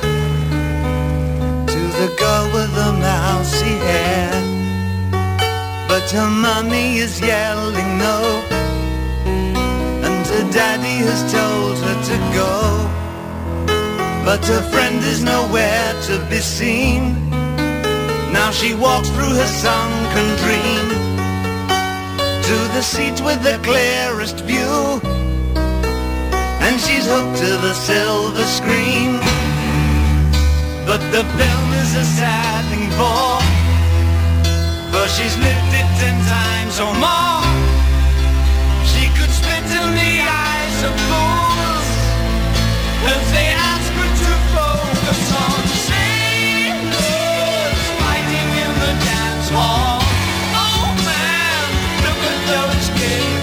To the girl with the mousy hair. But her mummy is yelling no. And her daddy has told her to go. But her friend is nowhere to be seen. Now she walks through her sunken dream. To the seat with the clearest view and she's hooked to the silver screen. But the film is a sad thing for, for she's lived it ten times or more. She could spit in the eyes of fools if they ask her to focus on sailors fighting in the dance hall. Oh man, look at those cavemen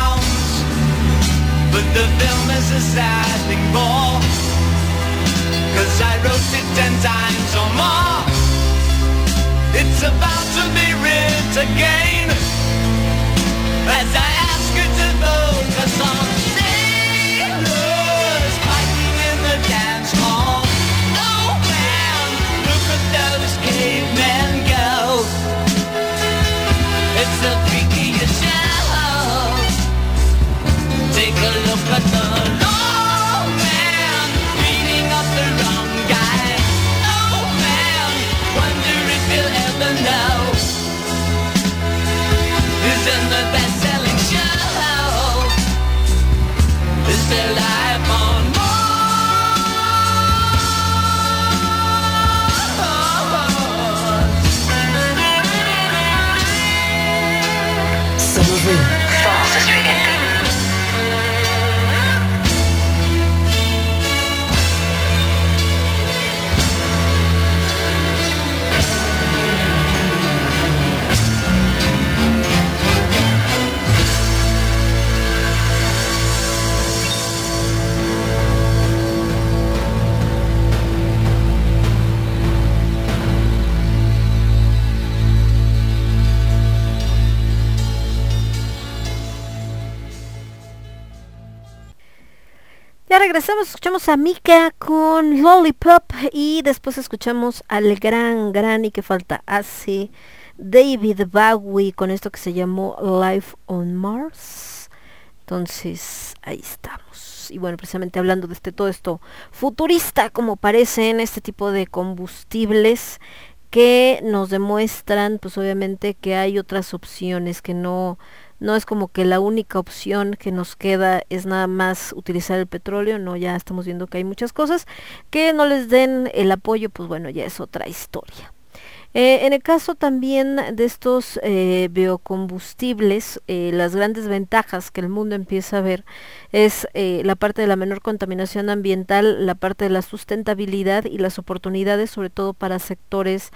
But the film is a sad thing more Cause I wrote it ten times or more. It's about to be writ again Take a look at the regresamos, escuchamos a Mika con Lollipop y después escuchamos al gran, gran y que falta hace David Bowie con esto que se llamó Life on Mars. Entonces, ahí estamos. Y bueno, precisamente hablando de este todo esto futurista, como parecen este tipo de combustibles que nos demuestran, pues obviamente que hay otras opciones que no no es como que la única opción que nos queda es nada más utilizar el petróleo, no, ya estamos viendo que hay muchas cosas que no les den el apoyo, pues bueno, ya es otra historia. Eh, en el caso también de estos eh, biocombustibles, eh, las grandes ventajas que el mundo empieza a ver es la parte de la menor contaminación ambiental, la parte de la sustentabilidad y las oportunidades, sobre todo para sectores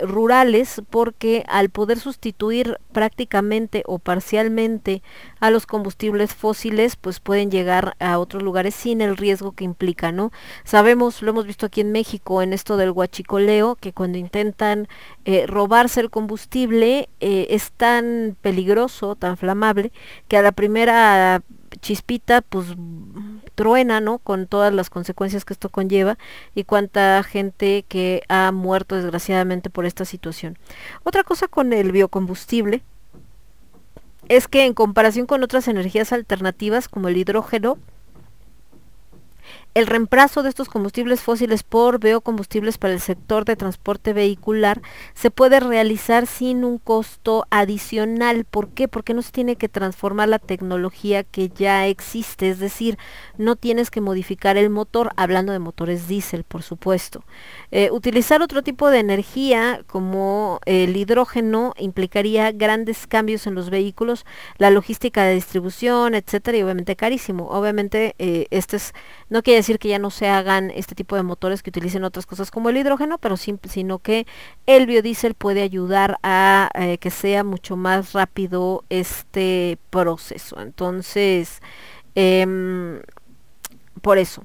rurales, porque al poder sustituir prácticamente o parcialmente a los combustibles fósiles, pues pueden llegar a otros lugares sin el riesgo que implica, ¿no? Sabemos, lo hemos visto aquí en México, en esto del huachicoleo, que cuando intentan eh, robarse el combustible eh, es tan peligroso, tan flamable, que a la primera chispita pues truena, ¿no? Con todas las consecuencias que esto conlleva y cuánta gente que ha muerto desgraciadamente por esta situación. Otra cosa con el biocombustible es que en comparación con otras energías alternativas como el hidrógeno, el reemplazo de estos combustibles fósiles por biocombustibles para el sector de transporte vehicular se puede realizar sin un costo adicional. ¿Por qué? Porque no se tiene que transformar la tecnología que ya existe, es decir, no tienes que modificar el motor, hablando de motores diésel, por supuesto. Eh, utilizar otro tipo de energía como el hidrógeno implicaría grandes cambios en los vehículos, la logística de distribución, etcétera, y obviamente carísimo. Obviamente, eh, este es, no quiere decir que ya no se hagan este tipo de motores que utilicen otras cosas como el hidrógeno, pero sim- sino que el biodiesel puede ayudar a eh, que sea mucho más rápido este proceso. Entonces, em, por eso.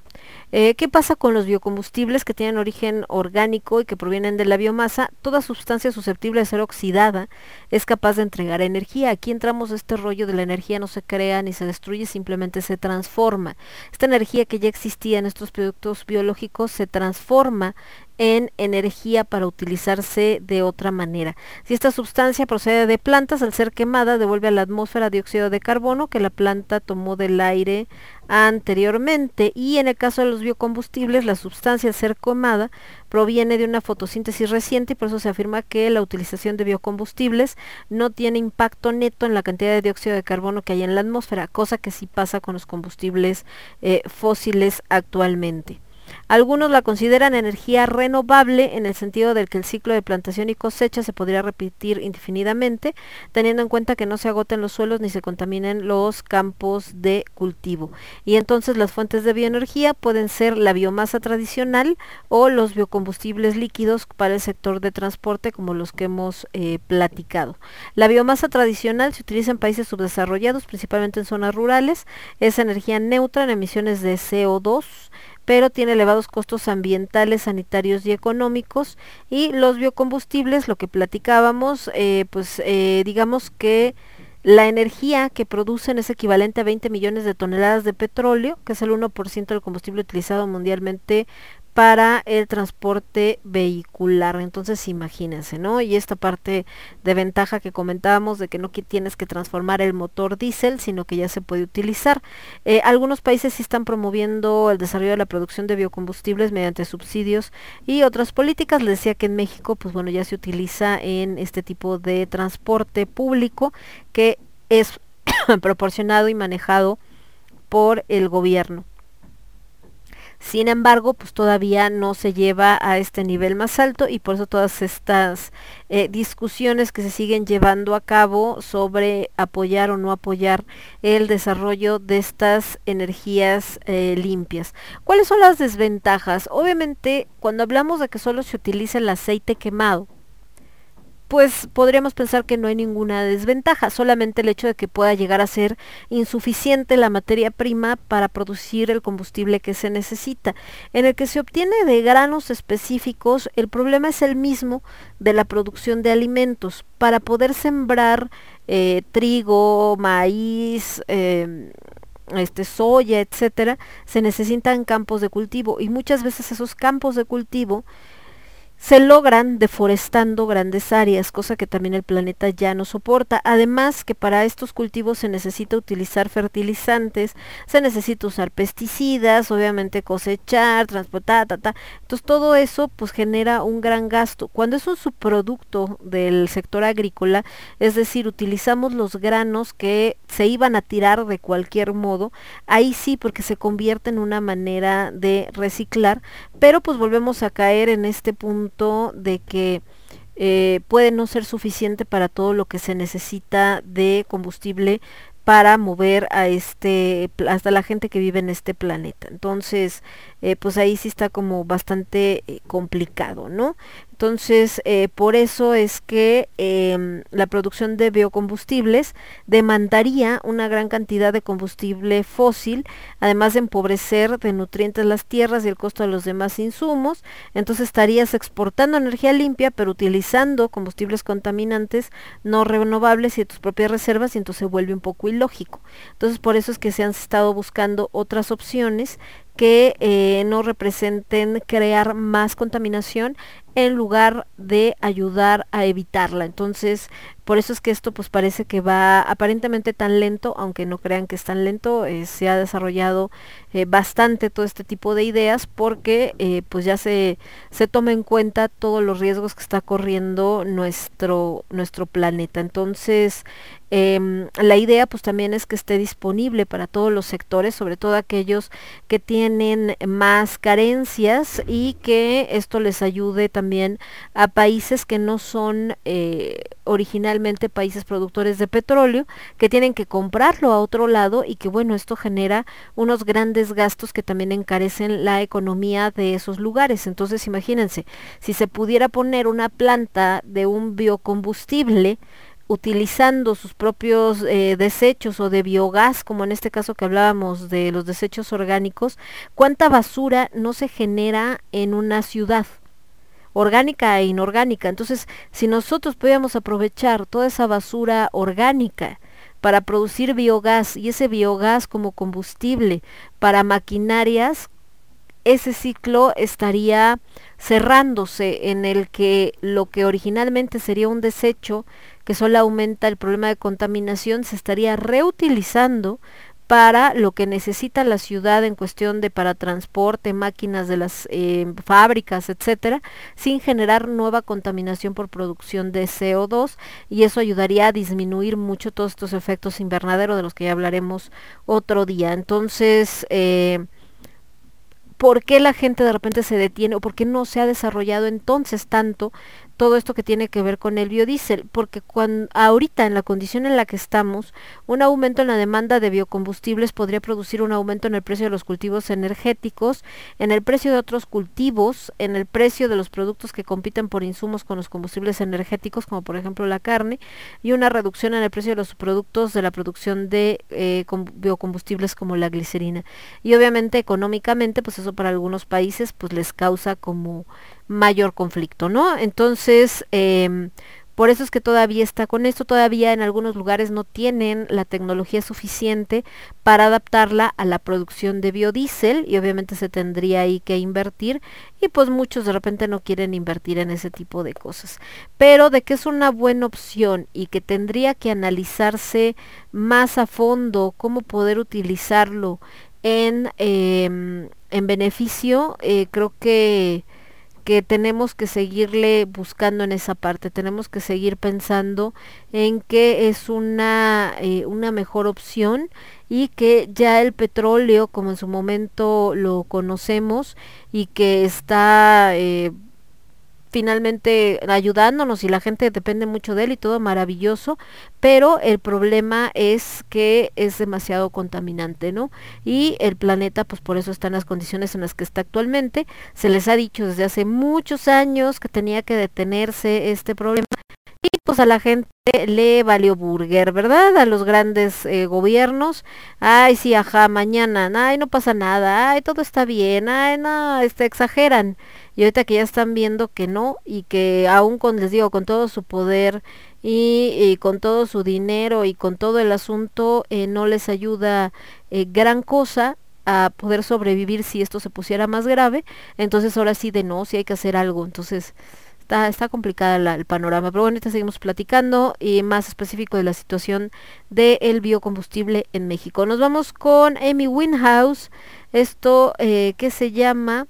Eh, ¿Qué pasa con los biocombustibles que tienen origen orgánico y que provienen de la biomasa? Toda sustancia susceptible de ser oxidada es capaz de entregar energía. Aquí entramos este rollo de la energía no se crea ni se destruye, simplemente se transforma. Esta energía que ya existía en estos productos biológicos se transforma en energía para utilizarse de otra manera. Si esta sustancia procede de plantas, al ser quemada devuelve a la atmósfera dióxido de carbono que la planta tomó del aire anteriormente y en el caso de los biocombustibles la sustancia quemada proviene de una fotosíntesis reciente y por eso se afirma que la utilización de biocombustibles no tiene impacto neto en la cantidad de dióxido de carbono que hay en la atmósfera, cosa que sí pasa con los combustibles eh, fósiles actualmente. Algunos la consideran energía renovable en el sentido del que el ciclo de plantación y cosecha se podría repetir indefinidamente, teniendo en cuenta que no se agoten los suelos ni se contaminen los campos de cultivo. Y entonces las fuentes de bioenergía pueden ser la biomasa tradicional o los biocombustibles líquidos para el sector de transporte como los que hemos eh, platicado. La biomasa tradicional se utiliza en países subdesarrollados, principalmente en zonas rurales, es energía neutra en emisiones de CO2, pero tiene elevados costos ambientales, sanitarios y económicos. Y los biocombustibles, lo que platicábamos, eh, pues eh, digamos que la energía que producen es equivalente a 20 millones de toneladas de petróleo, que es el 1% del combustible utilizado mundialmente para el transporte vehicular. Entonces imagínense, ¿no? Y esta parte de ventaja que comentábamos de que no tienes que transformar el motor diésel, sino que ya se puede utilizar. Eh, algunos países sí están promoviendo el desarrollo de la producción de biocombustibles mediante subsidios y otras políticas. Les decía que en México, pues bueno, ya se utiliza en este tipo de transporte público que es proporcionado y manejado por el gobierno. Sin embargo, pues todavía no se lleva a este nivel más alto y por eso todas estas eh, discusiones que se siguen llevando a cabo sobre apoyar o no apoyar el desarrollo de estas energías eh, limpias. ¿Cuáles son las desventajas? Obviamente, cuando hablamos de que solo se utiliza el aceite quemado, pues podríamos pensar que no hay ninguna desventaja, solamente el hecho de que pueda llegar a ser insuficiente la materia prima para producir el combustible que se necesita. En el que se obtiene de granos específicos, el problema es el mismo de la producción de alimentos. Para poder sembrar eh, trigo, maíz, eh, este soya, etcétera, se necesitan campos de cultivo y muchas veces esos campos de cultivo se logran deforestando grandes áreas, cosa que también el planeta ya no soporta. Además que para estos cultivos se necesita utilizar fertilizantes, se necesita usar pesticidas, obviamente cosechar, transportar, ta, ta. Entonces todo eso pues genera un gran gasto. Cuando es un subproducto del sector agrícola, es decir, utilizamos los granos que se iban a tirar de cualquier modo, ahí sí porque se convierte en una manera de reciclar, pero pues volvemos a caer en este punto de que eh, puede no ser suficiente para todo lo que se necesita de combustible para mover a este hasta la gente que vive en este planeta. Entonces eh, pues ahí sí está como bastante eh, complicado no entonces, eh, por eso es que em, la producción de biocombustibles demandaría una gran cantidad de combustible fósil, además de empobrecer de nutrientes las tierras y el costo de los demás insumos. Entonces estarías exportando energía limpia, pero utilizando combustibles contaminantes no renovables y de tus propias reservas, y entonces se vuelve un poco ilógico. Entonces, por eso es que se han estado buscando otras opciones que eh, no representen crear más contaminación en lugar de ayudar a evitarla. Entonces, por eso es que esto pues parece que va aparentemente tan lento, aunque no crean que es tan lento, eh, se ha desarrollado eh, bastante todo este tipo de ideas porque pues ya se, se toma en cuenta todos los riesgos que está corriendo nuestro, nuestro planeta. Entonces, em, la idea pues también es que esté disponible para todos los sectores, sobre todo aquellos que tienen más carencias y que esto les ayude también a países que no son originalmente países productores de petróleo que tienen que comprarlo a otro lado y que bueno, esto genera unos grandes gastos que también encarecen la economía de esos lugares. Entonces imagínense, si se pudiera poner una planta de un biocombustible, utilizando sus propios eh, desechos o de biogás, como en este caso que hablábamos de los desechos orgánicos, cuánta basura no se genera en una ciudad orgánica e inorgánica. Entonces, si nosotros pudiéramos aprovechar toda esa basura orgánica para producir biogás y ese biogás como combustible para maquinarias, ese ciclo estaría cerrándose en el que lo que originalmente sería un desecho que solo aumenta el problema de contaminación se estaría reutilizando para lo que necesita la ciudad en cuestión de para transporte, máquinas de las eh, fábricas, etcétera, sin generar nueva contaminación por producción de CO2 y eso ayudaría a disminuir mucho todos estos efectos invernadero de los que ya hablaremos otro día. Entonces, eh, ¿por qué la gente de repente se detiene o por qué no se ha desarrollado entonces tanto todo esto que tiene que ver con el biodiesel? Porque cuando, ahorita en la condición en la que estamos, un aumento en la demanda de biocombustibles podría producir un aumento en el precio de los cultivos energéticos, en el precio de otros cultivos, en el precio de los productos que compiten por insumos con los combustibles energéticos, como por ejemplo la carne, y una reducción en el precio de los productos de la producción de eh, com- biocombustibles como la glicerina. Y obviamente económicamente, pues eso para algunos países pues les causa como mayor conflicto, ¿no? Entonces, em, por eso es que todavía está con esto, todavía en algunos lugares no tienen la tecnología suficiente para adaptarla a la producción de biodiesel y obviamente se tendría ahí que invertir y pues muchos de repente no quieren invertir en ese tipo de cosas. Pero de que es una buena opción y que tendría que analizarse más a fondo cómo poder utilizarlo en, em, en beneficio, eh, creo que que tenemos que seguirle buscando en esa parte, tenemos que seguir pensando en que es una, eh, una mejor opción y que ya el petróleo, como en su momento lo conocemos y que está eh, finalmente ayudándonos y la gente depende mucho de él y todo maravilloso, pero el problema es que es demasiado contaminante, ¿no? Y el planeta, pues por eso está en las condiciones en las que está actualmente. Se les ha dicho desde hace muchos años que tenía que detenerse este problema pues a la gente le valió burger, ¿verdad? A los grandes eh, gobiernos. Ay, sí, ajá, mañana, ay, no pasa nada, ay, todo está bien, ay, no, este, exageran. Y ahorita que ya están viendo que no y que aún con, les digo, con todo su poder y, con todo su dinero y con todo el asunto, eh, no les ayuda eh, gran cosa a poder sobrevivir si esto se pusiera más grave. Entonces ahora sí de no, sí hay que hacer algo. Entonces está, está complicada el panorama. Pero bueno, ahorita seguimos platicando y más específico de la situación del biocombustible en México. Nos vamos con Amy Winhouse. Esto eh, que se llama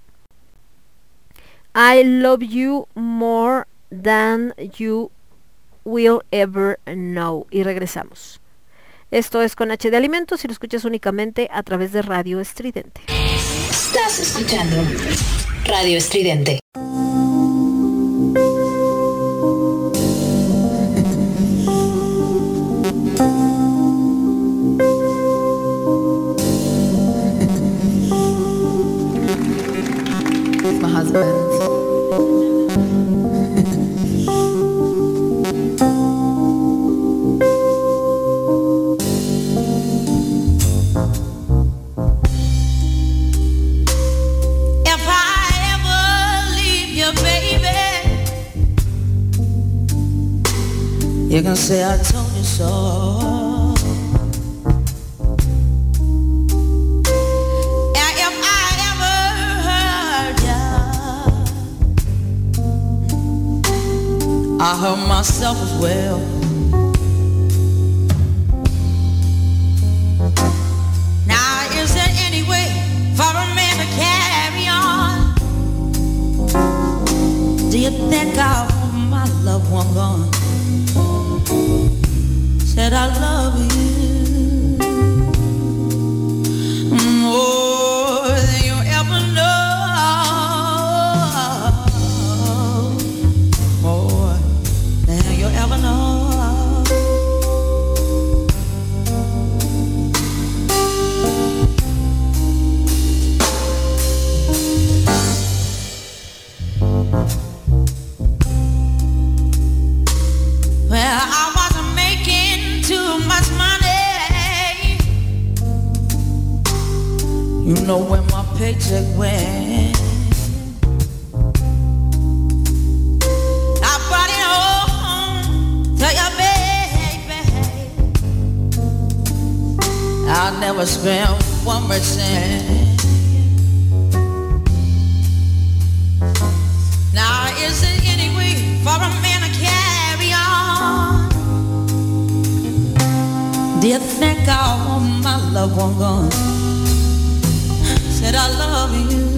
I love you more than you will ever know. Y regresamos. Esto es con H de Alimentos y lo escuchas únicamente a través de Radio Estridente. Estás escuchando Radio Estridente. Say I told you so. Hurt myself as well. Now, is there any way for a man to carry on? Do you think I want my loved one gone? Said I love you paycheck went. I brought it home to your baby. I'll never spend one more cent. Now is it any way for a man to carry on? Do you think want my loved one gone? Said I love you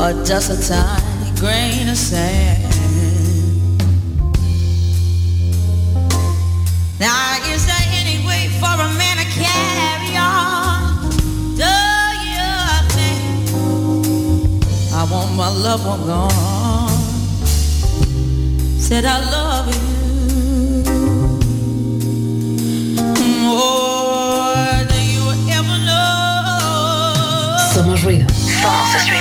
Or just a tiny grain of sand. Now is there any way for a man to carry on? Do you think I want my loved one gone? Said I love you more than you ever know. Somos ruido. Somos estridente.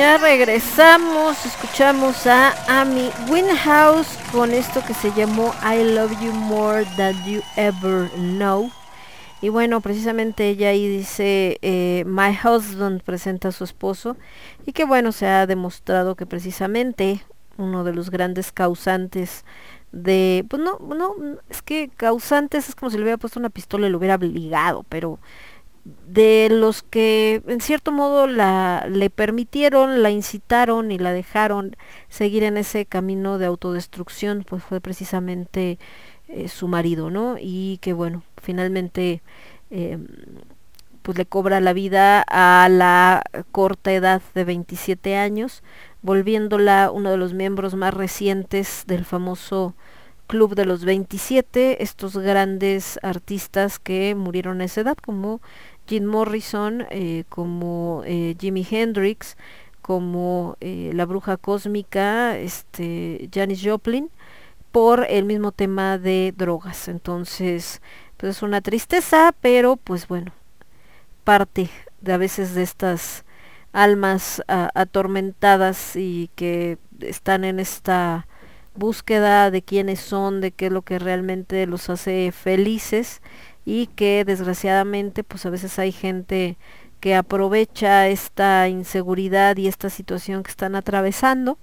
Ya regresamos, escuchamos a Amy Winhouse con esto que se llamó I Love You More Than You Ever Know. Y bueno, precisamente ella ahí dice, eh, My Husband presenta a su esposo y que bueno, se ha demostrado que precisamente uno de los grandes causantes de, pues no, no, es que causantes es como si le hubiera puesto una pistola y lo hubiera obligado, pero de los que en cierto modo la le permitieron, la incitaron y la dejaron seguir en ese camino de autodestrucción, pues fue precisamente eh, su marido, ¿no? Y que bueno, finalmente eh, pues le cobra la vida a la corta edad de 27 años, volviéndola uno de los miembros más recientes del famoso Club de los 27, estos grandes artistas que murieron a esa edad, como Jim Morrison, eh, como eh, Jimi Hendrix, como eh, la bruja cósmica, este, Janis Joplin, por el mismo tema de drogas. Entonces, pues es una tristeza, pero pues bueno, parte de a veces de estas almas atormentadas y que están en esta búsqueda de quiénes son, de qué es lo que realmente los hace felices y que desgraciadamente pues a veces hay gente que aprovecha esta inseguridad y esta situación que están atravesando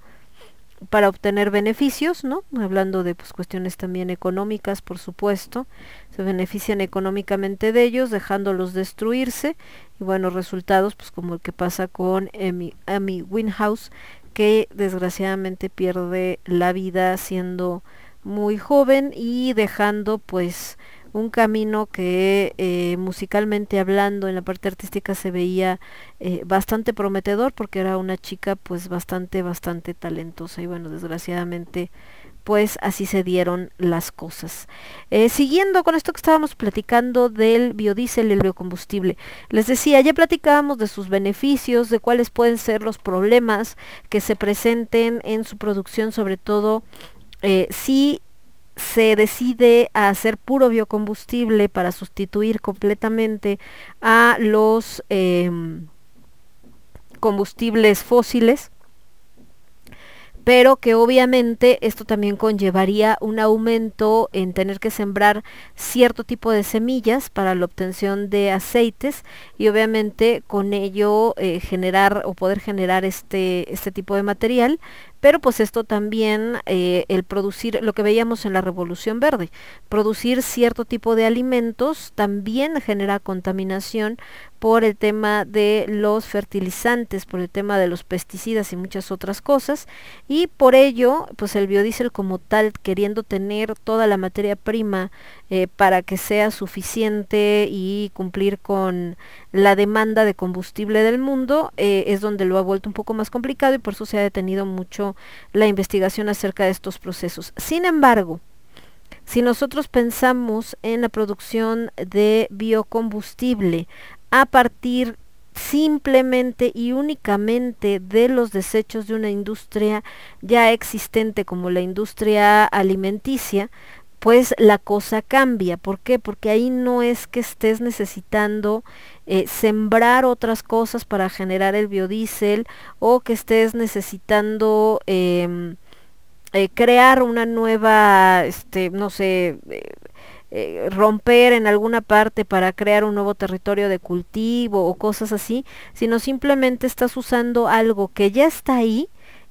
para obtener beneficios, ¿no? Hablando de pues, cuestiones también económicas, por supuesto, se benefician económicamente de ellos, dejándolos destruirse, y buenos resultados, pues como el que pasa con Amy, Amy Winhouse, que desgraciadamente pierde la vida siendo muy joven y dejando pues un camino que eh, musicalmente hablando en la parte artística se veía eh, bastante prometedor porque era una chica pues bastante bastante talentosa y bueno desgraciadamente pues así se dieron las cosas. Eh, siguiendo con esto que estábamos platicando del biodiesel y el biocombustible, les decía, ya platicábamos de sus beneficios, de cuáles pueden ser los problemas que se presenten en su producción, sobre todo si se decide a hacer puro biocombustible para sustituir completamente a los em, combustibles fósiles pero que obviamente esto también conllevaría un aumento en tener que sembrar cierto tipo de semillas para la obtención de aceites y obviamente con ello eh, generar o poder generar este, este tipo de material pero pues esto también, eh, el producir, lo que veíamos en la Revolución Verde, producir cierto tipo de alimentos también genera contaminación por el tema de los fertilizantes, por el tema de los pesticidas y muchas otras cosas. Y por ello, pues el biodiesel como tal, queriendo tener toda la materia prima eh, para que sea suficiente y cumplir con la demanda de combustible del mundo, eh, es donde lo ha vuelto un poco más complicado y por eso se ha detenido mucho la investigación acerca de estos procesos. Sin embargo, si nosotros pensamos en la producción de biocombustible a partir simplemente y únicamente de los desechos de una industria ya existente como la industria alimenticia, pues la cosa cambia. ¿Por qué? Porque ahí no es que estés necesitando eh, sembrar otras cosas para generar el biodiesel o que estés necesitando em, eh, crear una nueva, este, no sé, eh, romper en alguna parte para crear un nuevo territorio de cultivo o cosas así, sino simplemente estás usando algo que ya está ahí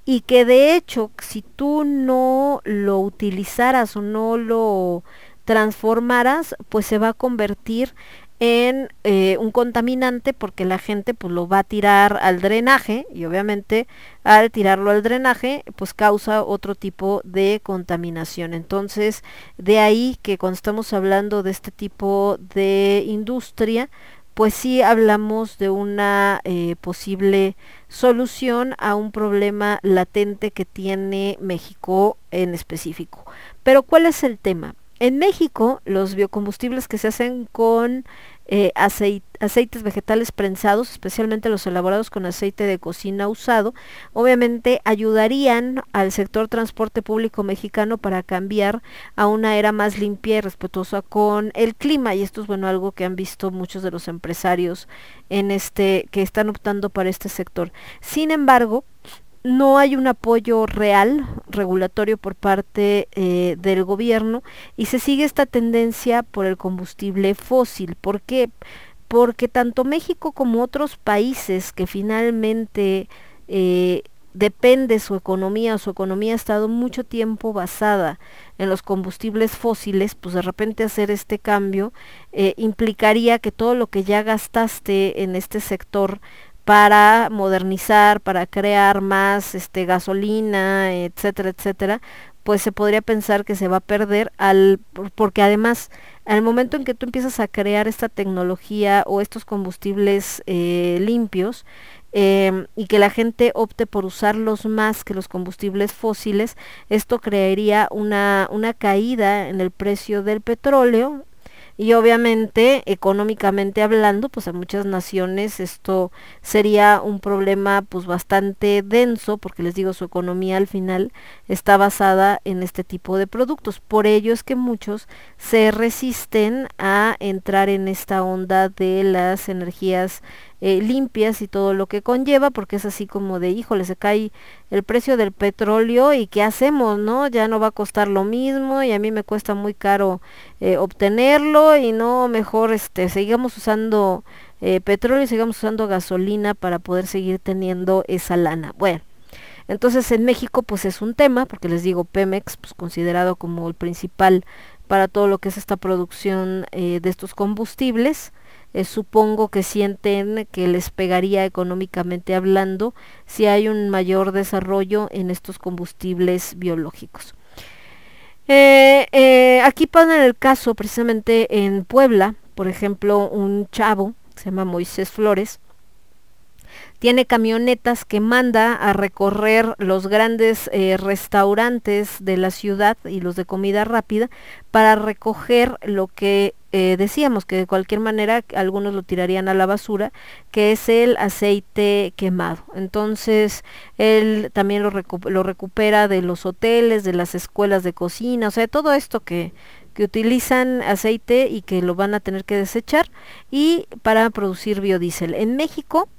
y que de hecho si tú no lo utilizaras o no lo transformaras, pues se va a convertir en eh, un contaminante porque la gente pues lo va a tirar al drenaje y obviamente al tirarlo al drenaje pues causa otro tipo de contaminación. Entonces de ahí que cuando estamos hablando de este tipo de industria pues sí hablamos de una eh, posible solución a un problema latente que tiene México en específico. Pero ¿cuál es el tema? En México, los biocombustibles que se hacen con eh, aceites vegetales prensados, especialmente los elaborados con aceite de cocina usado, obviamente ayudarían al sector transporte público mexicano para cambiar a una era más limpia y respetuosa con el clima. Y esto es bueno algo que han visto muchos de los empresarios en este, que están optando para este sector. Sin embargo, no hay un apoyo real regulatorio por parte eh, del gobierno y se sigue esta tendencia por el combustible fósil. ¿Por qué? Porque tanto México como otros países que finalmente eh, depende su economía, su economía ha estado mucho tiempo basada en los combustibles fósiles, pues de repente hacer este cambio eh, implicaría que todo lo que ya gastaste en este sector para modernizar, para crear más este gasolina, etcétera, etcétera, pues se podría pensar que se va a perder al porque además al momento en que tú empiezas a crear esta tecnología o estos combustibles eh, limpios em, y que la gente opte por usarlos más que los combustibles fósiles, esto crearía una, una caída en el precio del petróleo y obviamente económicamente hablando pues a muchas naciones esto sería un problema pues bastante denso porque les digo su economía al final está basada en este tipo de productos. Por ello es que muchos se resisten a entrar en esta onda de las energías eh, limpias y todo lo que conlleva, porque es así como de, híjole, se cae el precio del petróleo y qué hacemos, ¿no? Ya no va a costar lo mismo y a mí me cuesta muy caro eh, obtenerlo y no, mejor este, sigamos usando eh, petróleo y sigamos usando gasolina para poder seguir teniendo esa lana. Bueno. Entonces en México pues es un tema, porque les digo Pemex, pues considerado como el principal para todo lo que es esta producción de estos combustibles, eh, supongo que sienten que les pegaría económicamente hablando si hay un mayor desarrollo en estos combustibles biológicos. Eh, eh, aquí ponen el caso precisamente en Puebla, por ejemplo, un chavo, se llama Moisés Flores, tiene camionetas que manda a recorrer los grandes restaurantes de la ciudad y los de comida rápida para recoger lo que eh, decíamos que de cualquier manera algunos lo tirarían a la basura, que es el aceite quemado. Entonces él también lo, lo recupera de los hoteles, de las escuelas de cocina, o sea, todo esto que, que utilizan aceite y que lo van a tener que desechar y para producir biodiesel. En México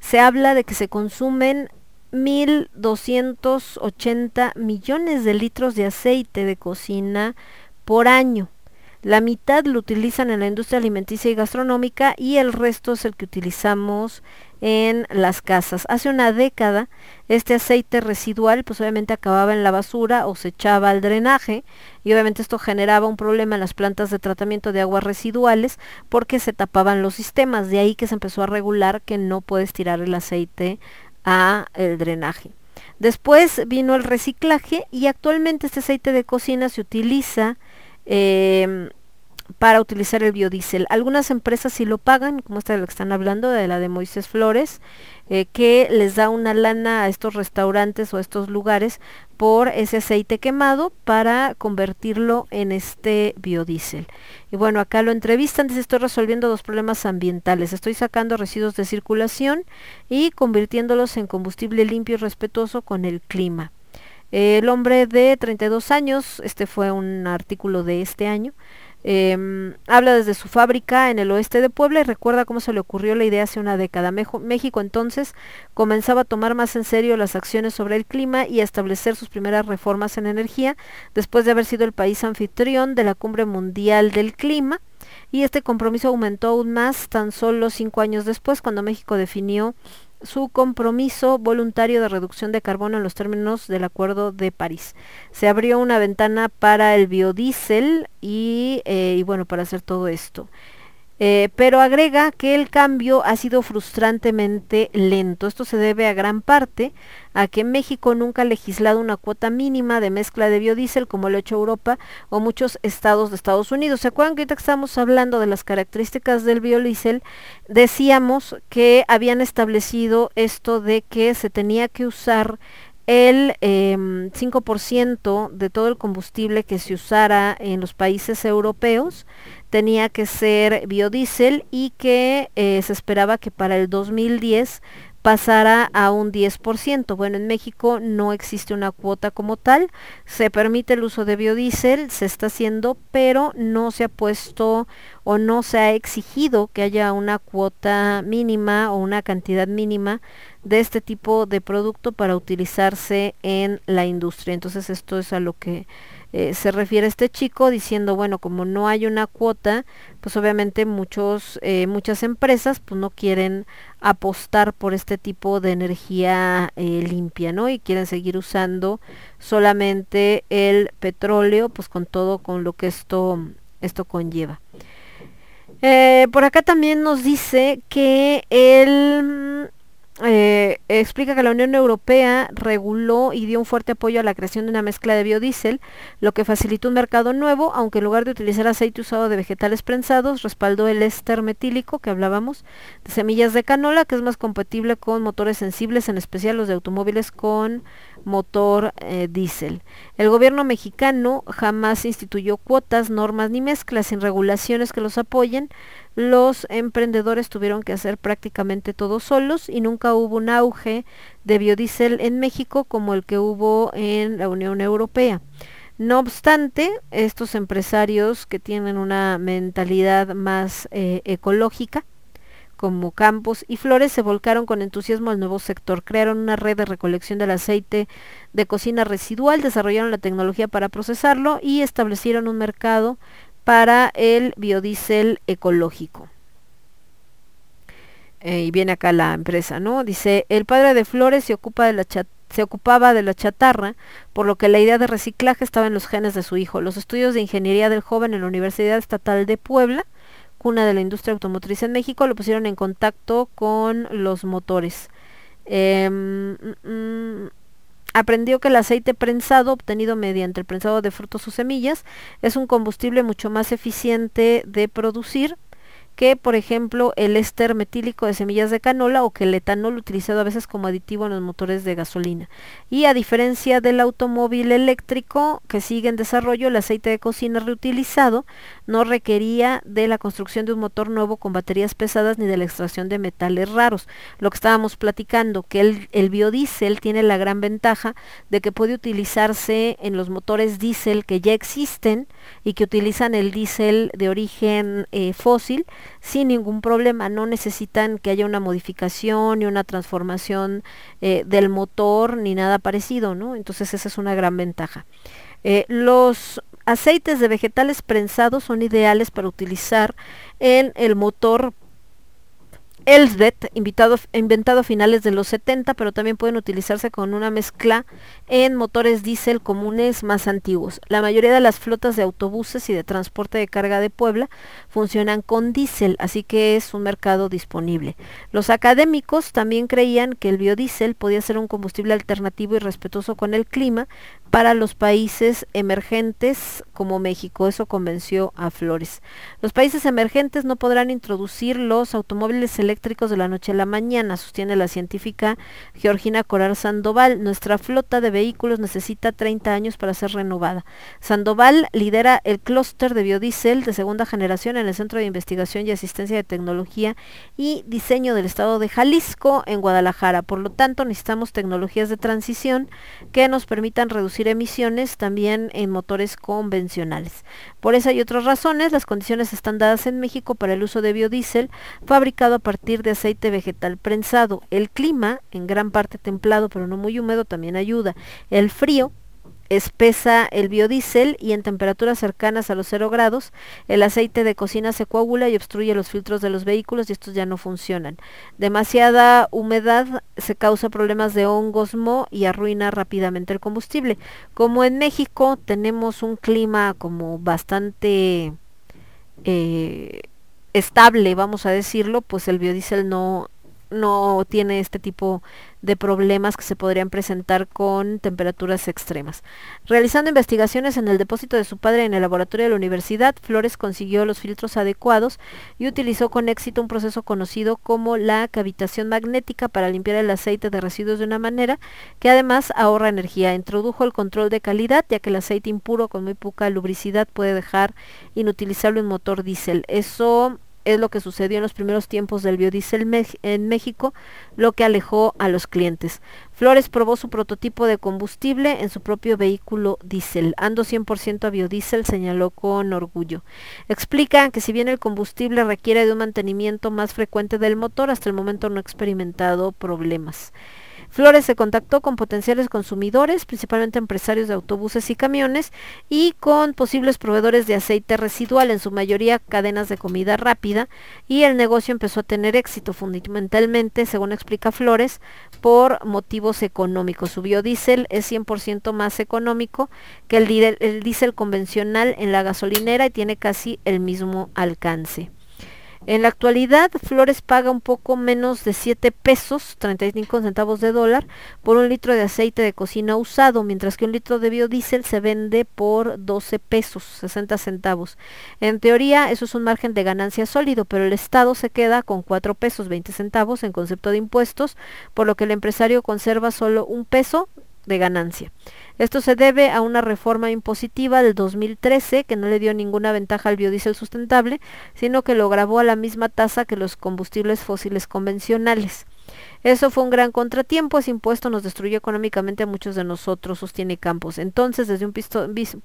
se habla de que se consumen 1.280 millones de litros de aceite de cocina por año. La mitad lo utilizan en la industria alimenticia y gastronómica y el resto es el que utilizamos en las casas. Hace una década este aceite residual pues obviamente acababa en la basura o se echaba al drenaje y obviamente esto generaba un problema en las plantas de tratamiento de aguas residuales porque se tapaban los sistemas. De ahí que se empezó a regular que no puedes tirar el aceite a el drenaje. Después vino el reciclaje y actualmente este aceite de cocina se utiliza eh, para utilizar el biodiesel. Algunas empresas sí lo pagan, como esta de la que están hablando, de la de Moisés Flores, eh, que les da una lana a estos restaurantes o a estos lugares por ese aceite quemado para convertirlo en este biodiesel. Y bueno, acá lo entrevistan, dice estoy resolviendo dos problemas ambientales, estoy sacando residuos de circulación y convirtiéndolos en combustible limpio y respetuoso con el clima. El hombre de 32 años, este fue un artículo de este año, eh, habla desde su fábrica en el oeste de Puebla y recuerda cómo se le ocurrió la idea hace una década. México entonces comenzaba a tomar más en serio las acciones sobre el clima y a establecer sus primeras reformas en energía después de haber sido el país anfitrión de la Cumbre Mundial del Clima. Y este compromiso aumentó aún más tan solo cinco años después cuando México definió su compromiso voluntario de reducción de carbono en los términos del Acuerdo de París. Se abrió una ventana para el biodiesel y, eh, bueno, para hacer todo esto. Eh, pero agrega que el cambio ha sido frustrantemente lento. Esto se debe a gran parte a que México nunca ha legislado una cuota mínima de mezcla de biodiesel como lo ha hecho Europa o muchos estados de Estados Unidos. ¿Se acuerdan que ahorita estamos hablando de las características del biodiesel? Decíamos que habían establecido esto de que se tenía que usar el em, 5% de todo el combustible que se usara en los países europeos tenía que ser biodiesel y que eh, se esperaba que para el 2010 pasara a un 10%. Bueno, en México no existe una cuota como tal, se permite el uso de biodiesel, se está haciendo, pero no se ha puesto o no se ha exigido que haya una cuota mínima o una cantidad mínima de este tipo de producto para utilizarse en la industria. Entonces esto es a lo que eh, se refiere este chico diciendo, bueno, como no hay una cuota, pues obviamente muchos, eh, muchas empresas pues no quieren apostar por este tipo de energía eh, limpia, ¿no? Y quieren seguir usando solamente el petróleo, pues con todo con lo que esto, esto conlleva. Por acá también nos dice que el eh, explica que la Unión Europea reguló y dio un fuerte apoyo a la creación de una mezcla de biodiesel, lo que facilitó un mercado nuevo, aunque en lugar de utilizar aceite usado de vegetales prensados, respaldó el éster metílico que hablábamos, de semillas de canola, que es más compatible con motores sensibles, en especial los de automóviles con motor eh, diésel. El gobierno mexicano jamás instituyó cuotas, normas ni mezclas sin regulaciones que los apoyen. Los emprendedores tuvieron que hacer prácticamente todo solos y nunca hubo un auge de biodiesel en México como el que hubo en la Unión Europea. No obstante, estos empresarios que tienen una mentalidad más eh, ecológica, como Campos y Flores se volcaron con entusiasmo al nuevo sector, crearon una red de recolección del aceite de cocina residual, desarrollaron la tecnología para procesarlo y establecieron un mercado para el biodiesel ecológico. Eh, y viene acá la empresa, ¿no? Dice, el padre de Flores se ocupaba de la chatarra, por lo que la idea de reciclaje estaba en los genes de su hijo. Los estudios de ingeniería del joven en la Universidad Estatal de Puebla cuna de la industria automotriz en México, lo pusieron en contacto con los motores. Eh, mm, aprendió que el aceite prensado obtenido mediante el prensado de frutos o semillas es un combustible mucho más eficiente de producir que, por ejemplo, el éster metílico de semillas de canola o que el etanol utilizado a veces como aditivo en los motores de gasolina. Y a diferencia del automóvil eléctrico que sigue en desarrollo, el aceite de cocina reutilizado no requería de la construcción de un motor nuevo con baterías pesadas ni de la extracción de metales raros. Lo que estábamos platicando, que el, el biodiesel tiene la gran ventaja de que puede utilizarse en los motores diésel que ya existen y que utilizan el diésel de origen eh, fósil sin ningún problema. No necesitan que haya una modificación ni una transformación eh, del motor ni nada parecido, ¿no? Entonces esa es una gran ventaja. Eh, los aceites de vegetales prensados son ideales para utilizar en el motor Elsbeth, inventado a finales de los 70, pero también pueden utilizarse con una mezcla en motores diésel comunes más antiguos. La mayoría de las flotas de autobuses y de transporte de carga de Puebla funcionan con diésel, así que es un mercado disponible. Los académicos también creían que el biodiesel podía ser un combustible alternativo y respetuoso con el clima para los países emergentes como México. Eso convenció a Flores. Los países emergentes no podrán introducir los automóviles eléctricos de la noche a la mañana, sostiene la científica Georgina Coral Sandoval. Nuestra flota de vehículos necesita 30 años para ser renovada. Sandoval lidera el clúster de biodiesel de segunda generación en el Centro de Investigación y Asistencia de Tecnología y Diseño del Estado de Jalisco en Guadalajara. Por lo tanto, necesitamos tecnologías de transición que nos permitan reducir emisiones también en motores convencionales. Por esa y otras razones, las condiciones están dadas en México para el uso de biodiesel fabricado a partir de aceite vegetal prensado. El clima, en gran parte templado pero no muy húmedo, también ayuda. El frío espesa el biodiesel y en temperaturas cercanas a los 0 grados el aceite de cocina se coagula y obstruye los filtros de los vehículos y estos ya no funcionan. Demasiada humedad se causa problemas de hongos mo y arruina rápidamente el combustible. Como en México tenemos un clima como bastante eh, estable, vamos a decirlo, pues el biodiesel no no tiene este tipo de problemas que se podrían presentar con temperaturas extremas. Realizando investigaciones en el depósito de su padre en el laboratorio de la universidad, Flores consiguió los filtros adecuados y utilizó con éxito un proceso conocido como la cavitación magnética para limpiar el aceite de residuos de una manera que además ahorra energía. Introdujo el control de calidad, ya que el aceite impuro con muy poca lubricidad puede dejar inutilizable un motor diésel. Eso es lo que sucedió en los primeros tiempos del biodiesel en México, lo que alejó a los clientes. Flores probó su prototipo de combustible en su propio vehículo diésel. Ando 100% a biodiesel, señaló con orgullo. Explica que si bien el combustible requiere de un mantenimiento más frecuente del motor, hasta el momento no ha experimentado problemas. Flores se contactó con potenciales consumidores, principalmente empresarios de autobuses y camiones, y con posibles proveedores de aceite residual, en su mayoría cadenas de comida rápida, y el negocio empezó a tener éxito fundamentalmente, según explica Flores, por motivos económicos. Su biodiesel es 100% más económico que el, el diésel convencional en la gasolinera y tiene casi el mismo alcance. En la actualidad, Flores paga un poco menos de 7 pesos, 35 centavos de dólar, por un litro de aceite de cocina usado, mientras que un litro de biodiesel se vende por 12 pesos, 60 centavos. En teoría, eso es un margen de ganancia sólido, pero el Estado se queda con 4 pesos 20 centavos en concepto de impuestos, por lo que el empresario conserva solo un peso de ganancia. Esto se debe a una reforma impositiva del 2013 que no le dio ninguna ventaja al biodiesel sustentable, sino que lo grabó a la misma tasa que los combustibles fósiles convencionales. Eso fue un gran contratiempo, ese impuesto nos destruyó económicamente a muchos de nosotros, sostiene Campos. Entonces, desde un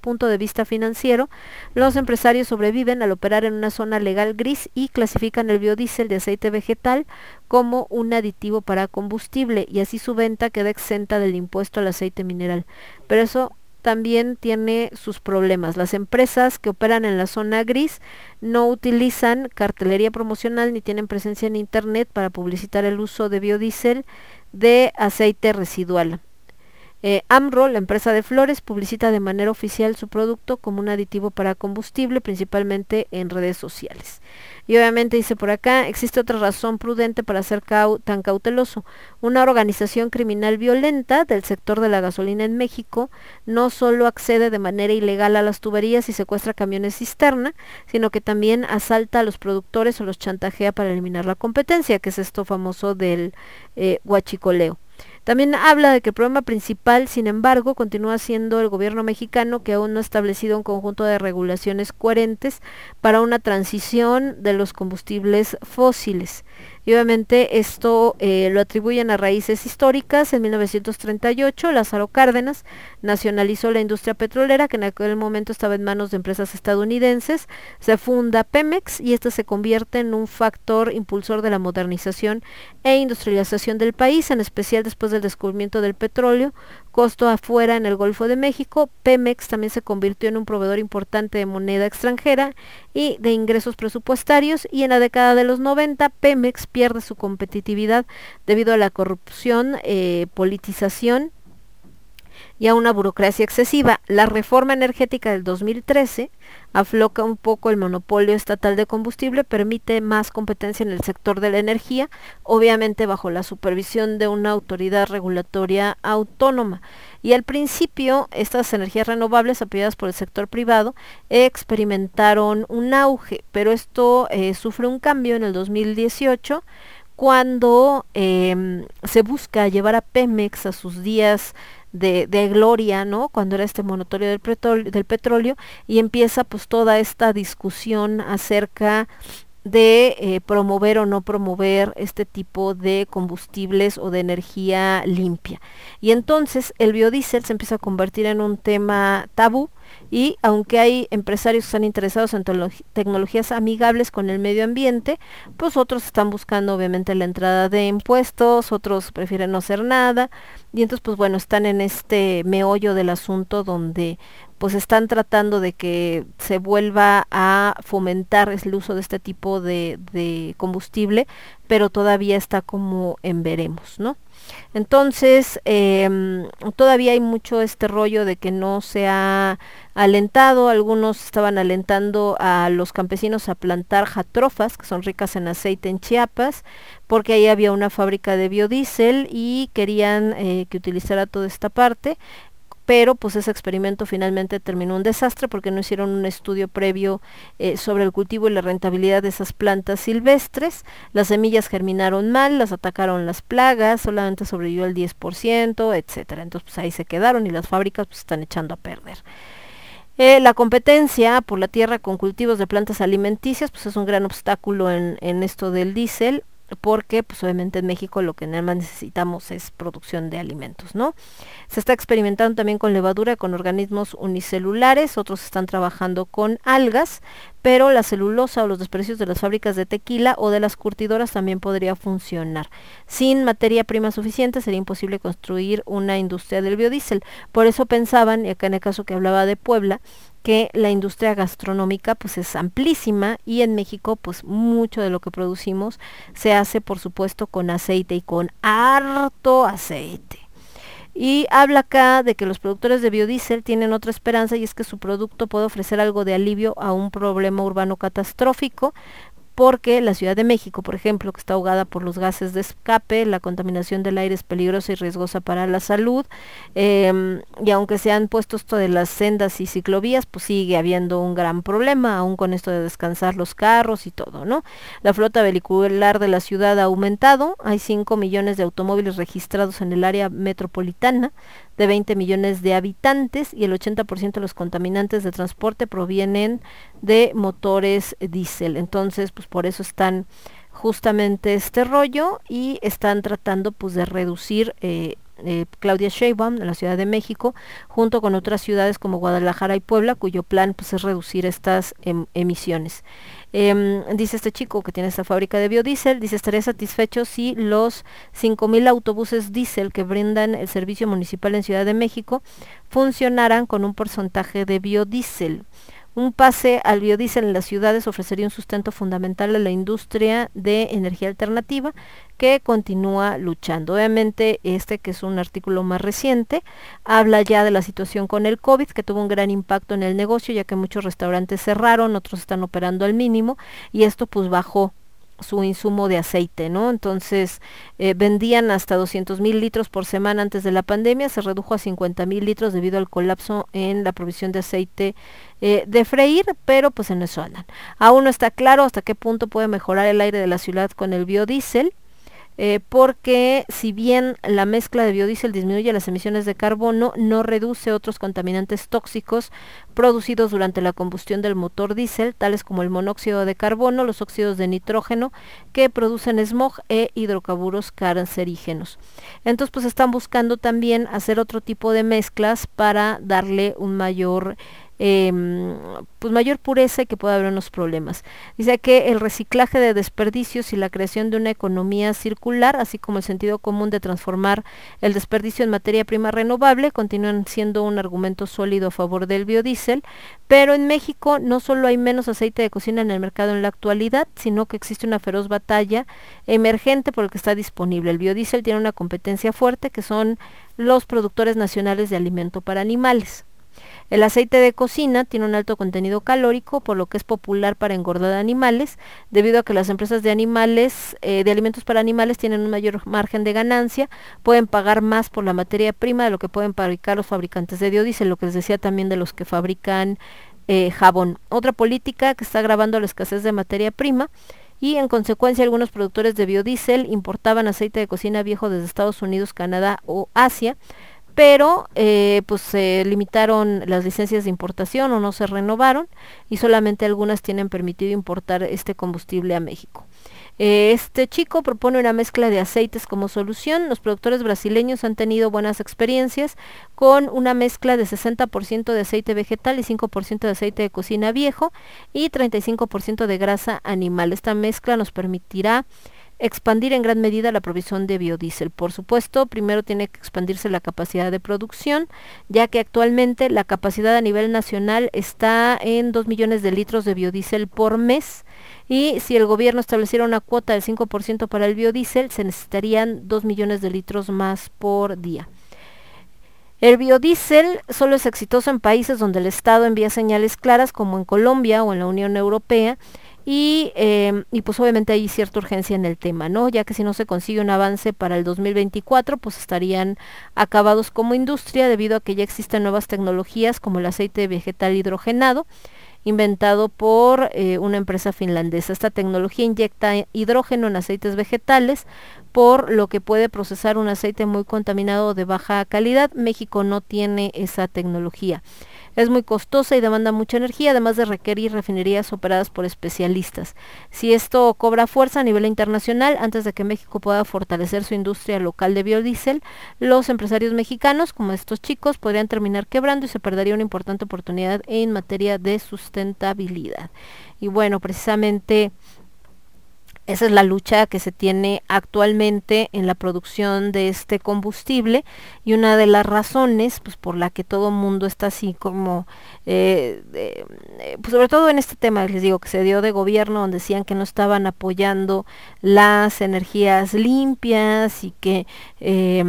punto de vista financiero, los empresarios sobreviven al operar en una zona legal gris y clasifican el biodiesel de aceite vegetal como un aditivo para combustible y así su venta queda exenta del impuesto al aceite mineral. Pero eso también tiene sus problemas. Las empresas que operan en la zona gris no utilizan cartelería promocional ni tienen presencia en Internet para publicitar el uso de biodiesel de aceite residual. Eh, AMRO, la empresa de flores, publicita de manera oficial su producto como un aditivo para combustible, principalmente en redes sociales. Y obviamente dice por acá, existe otra razón prudente para ser tan cauteloso. Una organización criminal violenta del sector de la gasolina en México no solo accede de manera ilegal a las tuberías y secuestra camiones cisterna, sino que también asalta a los productores o los chantajea para eliminar la competencia, que es esto famoso del eh, huachicoleo. También habla de que el problema principal, sin embargo, continúa siendo el gobierno mexicano que aún no ha establecido un conjunto de regulaciones coherentes para una transición de los combustibles fósiles. Y obviamente esto eh, lo atribuyen a raíces históricas. En 1938, Lázaro Cárdenas nacionalizó la industria petrolera, que en aquel momento estaba en manos de empresas estadounidenses. Se funda Pemex y este se convierte en un factor impulsor de la modernización e industrialización del país, en especial después del descubrimiento del petróleo, costo afuera en el Golfo de México. Pemex también se convirtió en un proveedor importante de moneda extranjera y de ingresos presupuestarios y en la década de los 90 Pemex pierde su competitividad debido a la corrupción, eh, politización y a una burocracia excesiva. La reforma energética del 2013 afloca un poco el monopolio estatal de combustible, permite más competencia en el sector de la energía, obviamente bajo la supervisión de una autoridad regulatoria autónoma. Y al principio, estas energías renovables apoyadas por el sector privado experimentaron un auge, pero esto eh, sufre un cambio en el 2018 cuando em, se busca llevar a Pemex a sus días de, de gloria, ¿no? Cuando era este monopolio del petróleo, del petróleo y empieza pues toda esta discusión acerca de eh, promover o no promover este tipo de combustibles o de energía limpia. Y entonces el biodiesel se empieza a convertir en un tema tabú y aunque hay empresarios que están interesados en tecnologías amigables con el medio ambiente, pues otros están buscando obviamente la entrada de impuestos, otros prefieren no hacer nada y entonces pues bueno, están en este meollo del asunto donde pues están tratando de que se vuelva a fomentar el uso de este tipo de, de combustible, pero todavía está como en veremos, ¿no? Entonces, em, todavía hay mucho este rollo de que no se ha alentado, algunos estaban alentando a los campesinos a plantar jatrofas, que son ricas en aceite en Chiapas, porque ahí había una fábrica de biodiesel y querían eh, que utilizara toda esta parte pero pues ese experimento finalmente terminó un desastre porque no hicieron un estudio previo eh, sobre el cultivo y la rentabilidad de esas plantas silvestres. Las semillas germinaron mal, las atacaron las plagas, solamente sobrevivió el 10%, etcétera. Entonces pues ahí se quedaron y las fábricas pues están echando a perder. Eh, la competencia por la tierra con cultivos de plantas alimenticias pues es un gran obstáculo en, en esto del diésel porque pues obviamente en México lo que más necesitamos es producción de alimentos, ¿no? Se está experimentando también con levadura, con organismos unicelulares, otros están trabajando con algas, pero la celulosa o los desperdicios de las fábricas de tequila o de las curtidoras también podría funcionar. Sin materia prima suficiente sería imposible construir una industria del biodiesel. Por eso pensaban, y acá en el caso que hablaba de Puebla, que la industria gastronómica pues es amplísima y en México pues mucho de lo que producimos se hace por supuesto con aceite y con harto aceite. Y habla acá de que los productores de biodiesel tienen otra esperanza y es que su producto puede ofrecer algo de alivio a un problema urbano catastrófico porque la Ciudad de México, por ejemplo, que está ahogada por los gases de escape, la contaminación del aire es peligrosa y riesgosa para la salud, eh, y aunque se han puesto esto de las sendas y ciclovías, pues sigue habiendo un gran problema, aún con esto de descansar los carros y todo, ¿no? La flota vehicular de la ciudad ha aumentado, hay 5 millones de automóviles registrados en el área metropolitana, de 20 millones de habitantes y el 80% de los contaminantes de transporte provienen de motores diésel. Entonces, pues por eso están justamente este rollo y están tratando pues de reducir eh, eh, Claudia Sheinbaum en la Ciudad de México junto con otras ciudades como Guadalajara y Puebla cuyo plan pues es reducir estas em, emisiones. Em, dice este chico que tiene esta fábrica de biodiesel, dice estaría satisfecho si los 5.000 autobuses diésel que brindan el servicio municipal en Ciudad de México funcionaran con un porcentaje de biodiesel. Un pase al biodiesel en las ciudades ofrecería un sustento fundamental a la industria de energía alternativa que continúa luchando. Obviamente este que es un artículo más reciente habla ya de la situación con el COVID que tuvo un gran impacto en el negocio ya que muchos restaurantes cerraron, otros están operando al mínimo y esto pues bajó su insumo de aceite, ¿no? Entonces eh, vendían hasta 200 mil litros por semana antes de la pandemia, se redujo a 50 mil litros debido al colapso en la provisión de aceite eh, de freír, pero pues en eso andan. Aún no está claro hasta qué punto puede mejorar el aire de la ciudad con el biodiesel. Eh, porque si bien la mezcla de biodiesel disminuye las emisiones de carbono, no reduce otros contaminantes tóxicos producidos durante la combustión del motor diésel, tales como el monóxido de carbono, los óxidos de nitrógeno, que producen smog e hidrocarburos cancerígenos. Entonces, pues están buscando también hacer otro tipo de mezclas para darle un mayor em, pues mayor pureza y que pueda haber unos problemas. Dice que el reciclaje de desperdicios y la creación de una economía circular, así como el sentido común de transformar el desperdicio en materia prima renovable, continúan siendo un argumento sólido a favor del biodiesel, pero en México no solo hay menos aceite de cocina en el mercado en la actualidad, sino que existe una feroz batalla emergente por el que está disponible. El biodiesel tiene una competencia fuerte que son los productores nacionales de alimento para animales. El aceite de cocina tiene un alto contenido calórico, por lo que es popular para engordar animales, debido a que las empresas de animales, eh, de alimentos para animales tienen un mayor margen de ganancia, pueden pagar más por la materia prima de lo que pueden fabricar los fabricantes de biodiesel, lo que les decía también de los que fabrican eh, jabón. Otra política que está agravando la escasez de materia prima y en consecuencia algunos productores de biodiesel importaban aceite de cocina viejo desde Estados Unidos, Canadá o Asia, pero eh, pues se limitaron las licencias de importación o no se renovaron y solamente algunas tienen permitido importar este combustible a México. Eh, Este chico propone una mezcla de aceites como solución. Los productores brasileños han tenido buenas experiencias con una mezcla de 60% de aceite vegetal y 5% de aceite de cocina viejo y 35% de grasa animal. Esta mezcla nos permitirá expandir en gran medida la provisión de biodiesel. Por supuesto, primero tiene que expandirse la capacidad de producción, ya que actualmente la capacidad a nivel nacional está en 2 millones de litros de biodiesel por mes y si el gobierno estableciera una cuota del 5% para el biodiesel, se necesitarían 2 millones de litros más por día. El biodiesel solo es exitoso en países donde el Estado envía señales claras, como en Colombia o en la Unión Europea, y, eh, y, pues obviamente hay cierta urgencia en el tema, ¿no? Ya que si no se consigue un avance para el 2024, pues estarían acabados como industria debido a que ya existen nuevas tecnologías como el aceite vegetal hidrogenado, inventado por eh, una empresa finlandesa. Esta tecnología inyecta hidrógeno en aceites vegetales, por lo que puede procesar un aceite muy contaminado de baja calidad. México no tiene esa tecnología. Es muy costosa y demanda mucha energía, además de requerir refinerías operadas por especialistas. Si esto cobra fuerza a nivel internacional, antes de que México pueda fortalecer su industria local de biodiesel, los empresarios mexicanos, como estos chicos, podrían terminar quebrando y se perdería una importante oportunidad en materia de sustentabilidad. Y bueno, precisamente esa es la lucha que se tiene actualmente en la producción de este combustible y una de las razones pues, por la que todo el mundo está así como, eh, eh, pues sobre todo en este tema, les digo, que se dio de gobierno, donde decían que no estaban apoyando las energías limpias y que eh,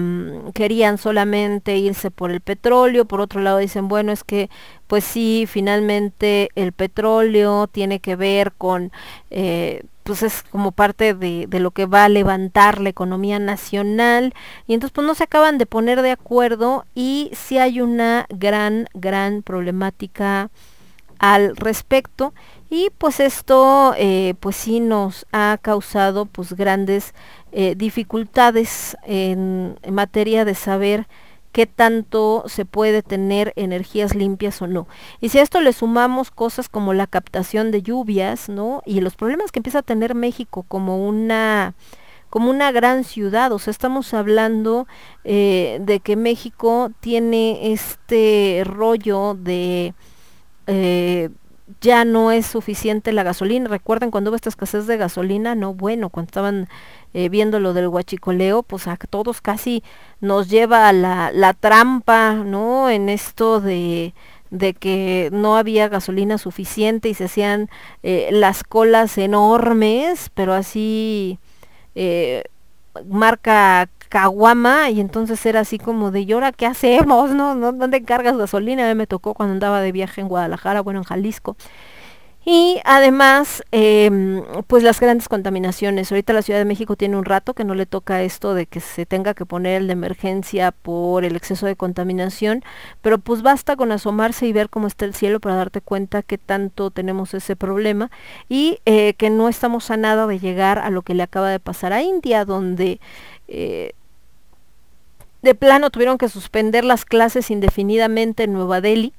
querían solamente irse por el petróleo, por otro lado dicen, bueno, es que pues sí, finalmente el petróleo tiene que ver con eh, pues es como parte de, de, lo que va a levantar la economía nacional. Y entonces pues no se acaban de poner de acuerdo y sí hay una gran, gran problemática al respecto. Y pues esto eh, pues sí nos ha causado pues grandes eh, dificultades en, en materia de saber qué tanto se puede tener energías limpias o no. Y si a esto le sumamos cosas como la captación de lluvias, ¿no? Y los problemas que empieza a tener México como una como una gran ciudad, o sea, estamos hablando eh, de que México tiene este rollo de eh, ya no es suficiente la gasolina. Recuerden cuando hubo esta escasez de gasolina, no, bueno, cuando estaban eh, viendo lo del huachicoleo, pues a todos casi nos lleva a la, la trampa, ¿no? En esto de, de que no había gasolina suficiente y se hacían eh, las colas enormes, pero así eh, marca Caguama y entonces era así como de, ¿y ahora qué hacemos? ¿No? ¿Dónde cargas gasolina? A mí me tocó cuando andaba de viaje en Guadalajara, bueno, en Jalisco. Y además, em, pues las grandes contaminaciones. Ahorita la Ciudad de México tiene un rato que no le toca esto de que se tenga que poner el de emergencia por el exceso de contaminación, pero pues basta con asomarse y ver cómo está el cielo para darte cuenta que tanto tenemos ese problema y eh, que no estamos a nada de llegar a lo que le acaba de pasar a India, donde... eh, de plano tuvieron que suspender las clases indefinidamente en Nueva Delhi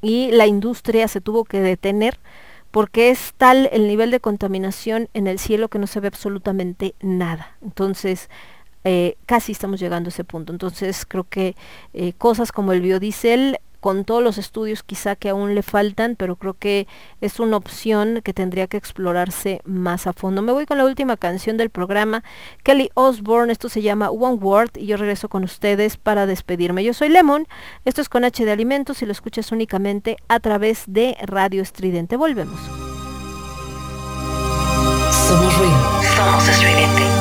y la industria se tuvo que detener porque es tal el nivel de contaminación en el cielo que no se ve absolutamente nada. Entonces, eh, casi estamos llegando a ese punto. Entonces, creo que eh, cosas como el biodiesel, con todos los estudios quizá que aún le faltan, pero creo que es una opción que tendría que explorarse más a fondo. Me voy con la última canción del programa, Kelly Osbourne, esto se llama One Word y yo regreso con ustedes para despedirme. Yo soy Lemon, esto es con H de Alimentos y lo escuchas únicamente a través de Radio Estridente. Volvemos. Somos ruido. Somos estridente.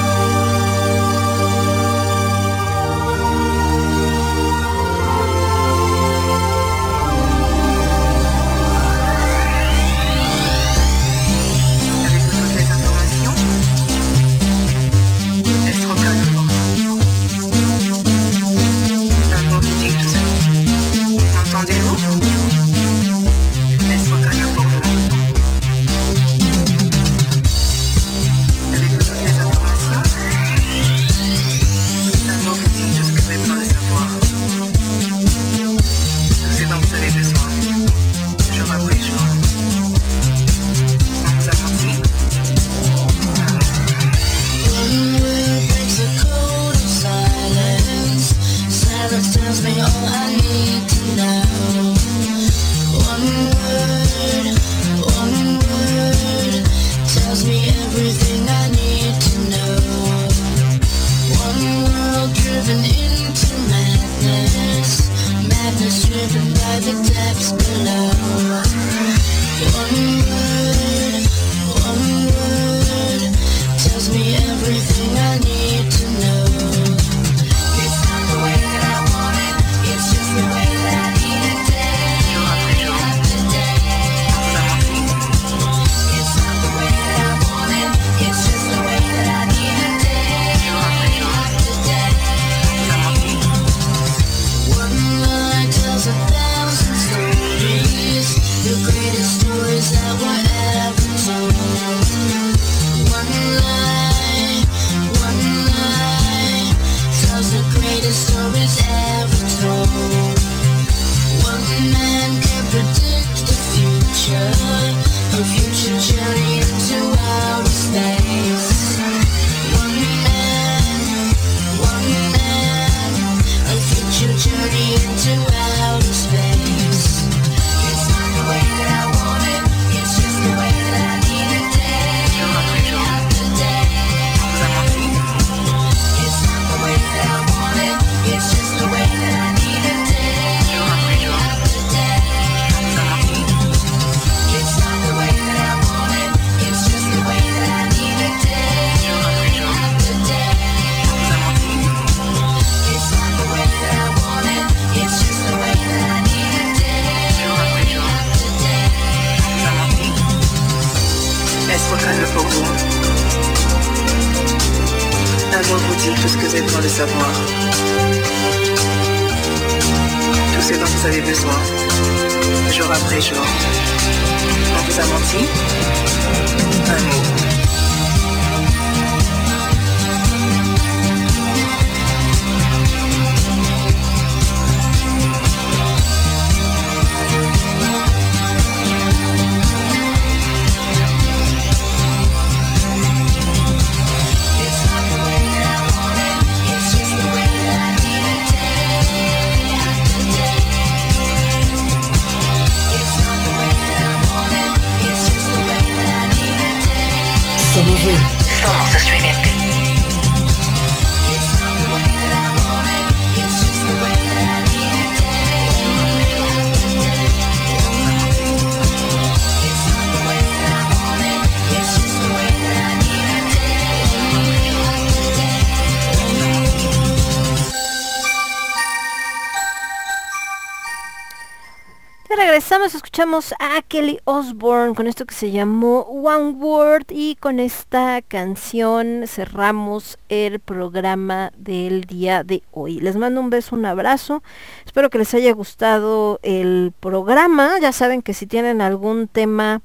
Escuchamos a Kelly Osbourne con esto que se llamó One Word y con esta canción cerramos el programa del día de hoy. Les mando un beso, un abrazo. Espero que les haya gustado el programa. Ya saben que si tienen algún tema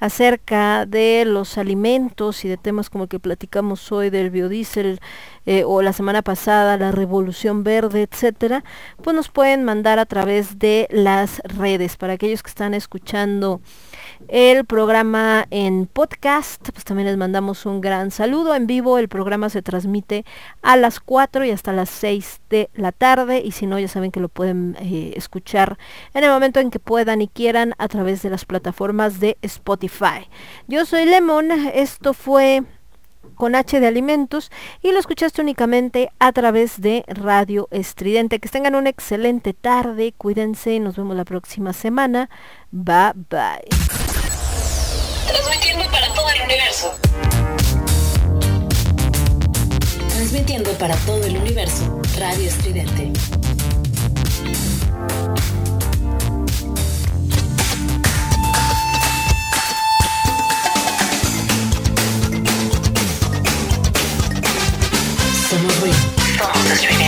acerca de los alimentos y de temas como el que platicamos hoy del biodiesel eh, o la semana pasada la revolución verde, etcétera, pues nos pueden mandar a través de las redes. Para aquellos que están escuchando el programa en podcast, pues también les mandamos un gran saludo. En vivo el programa se transmite a las 4 y hasta las 6 de la tarde y si no ya saben que lo pueden eh, escuchar en el momento en que puedan y quieran a través de las plataformas de Spotify. Yo soy Lemon, esto fue con H de alimentos y lo escuchaste únicamente a través de Radio Estridente. Que tengan una excelente tarde, cuídense, nos vemos la próxima semana. Bye bye. Transmitiendo para todo el universo. Transmitiendo para todo el universo. Radio Estridente. Somos ruido. Somos estridente.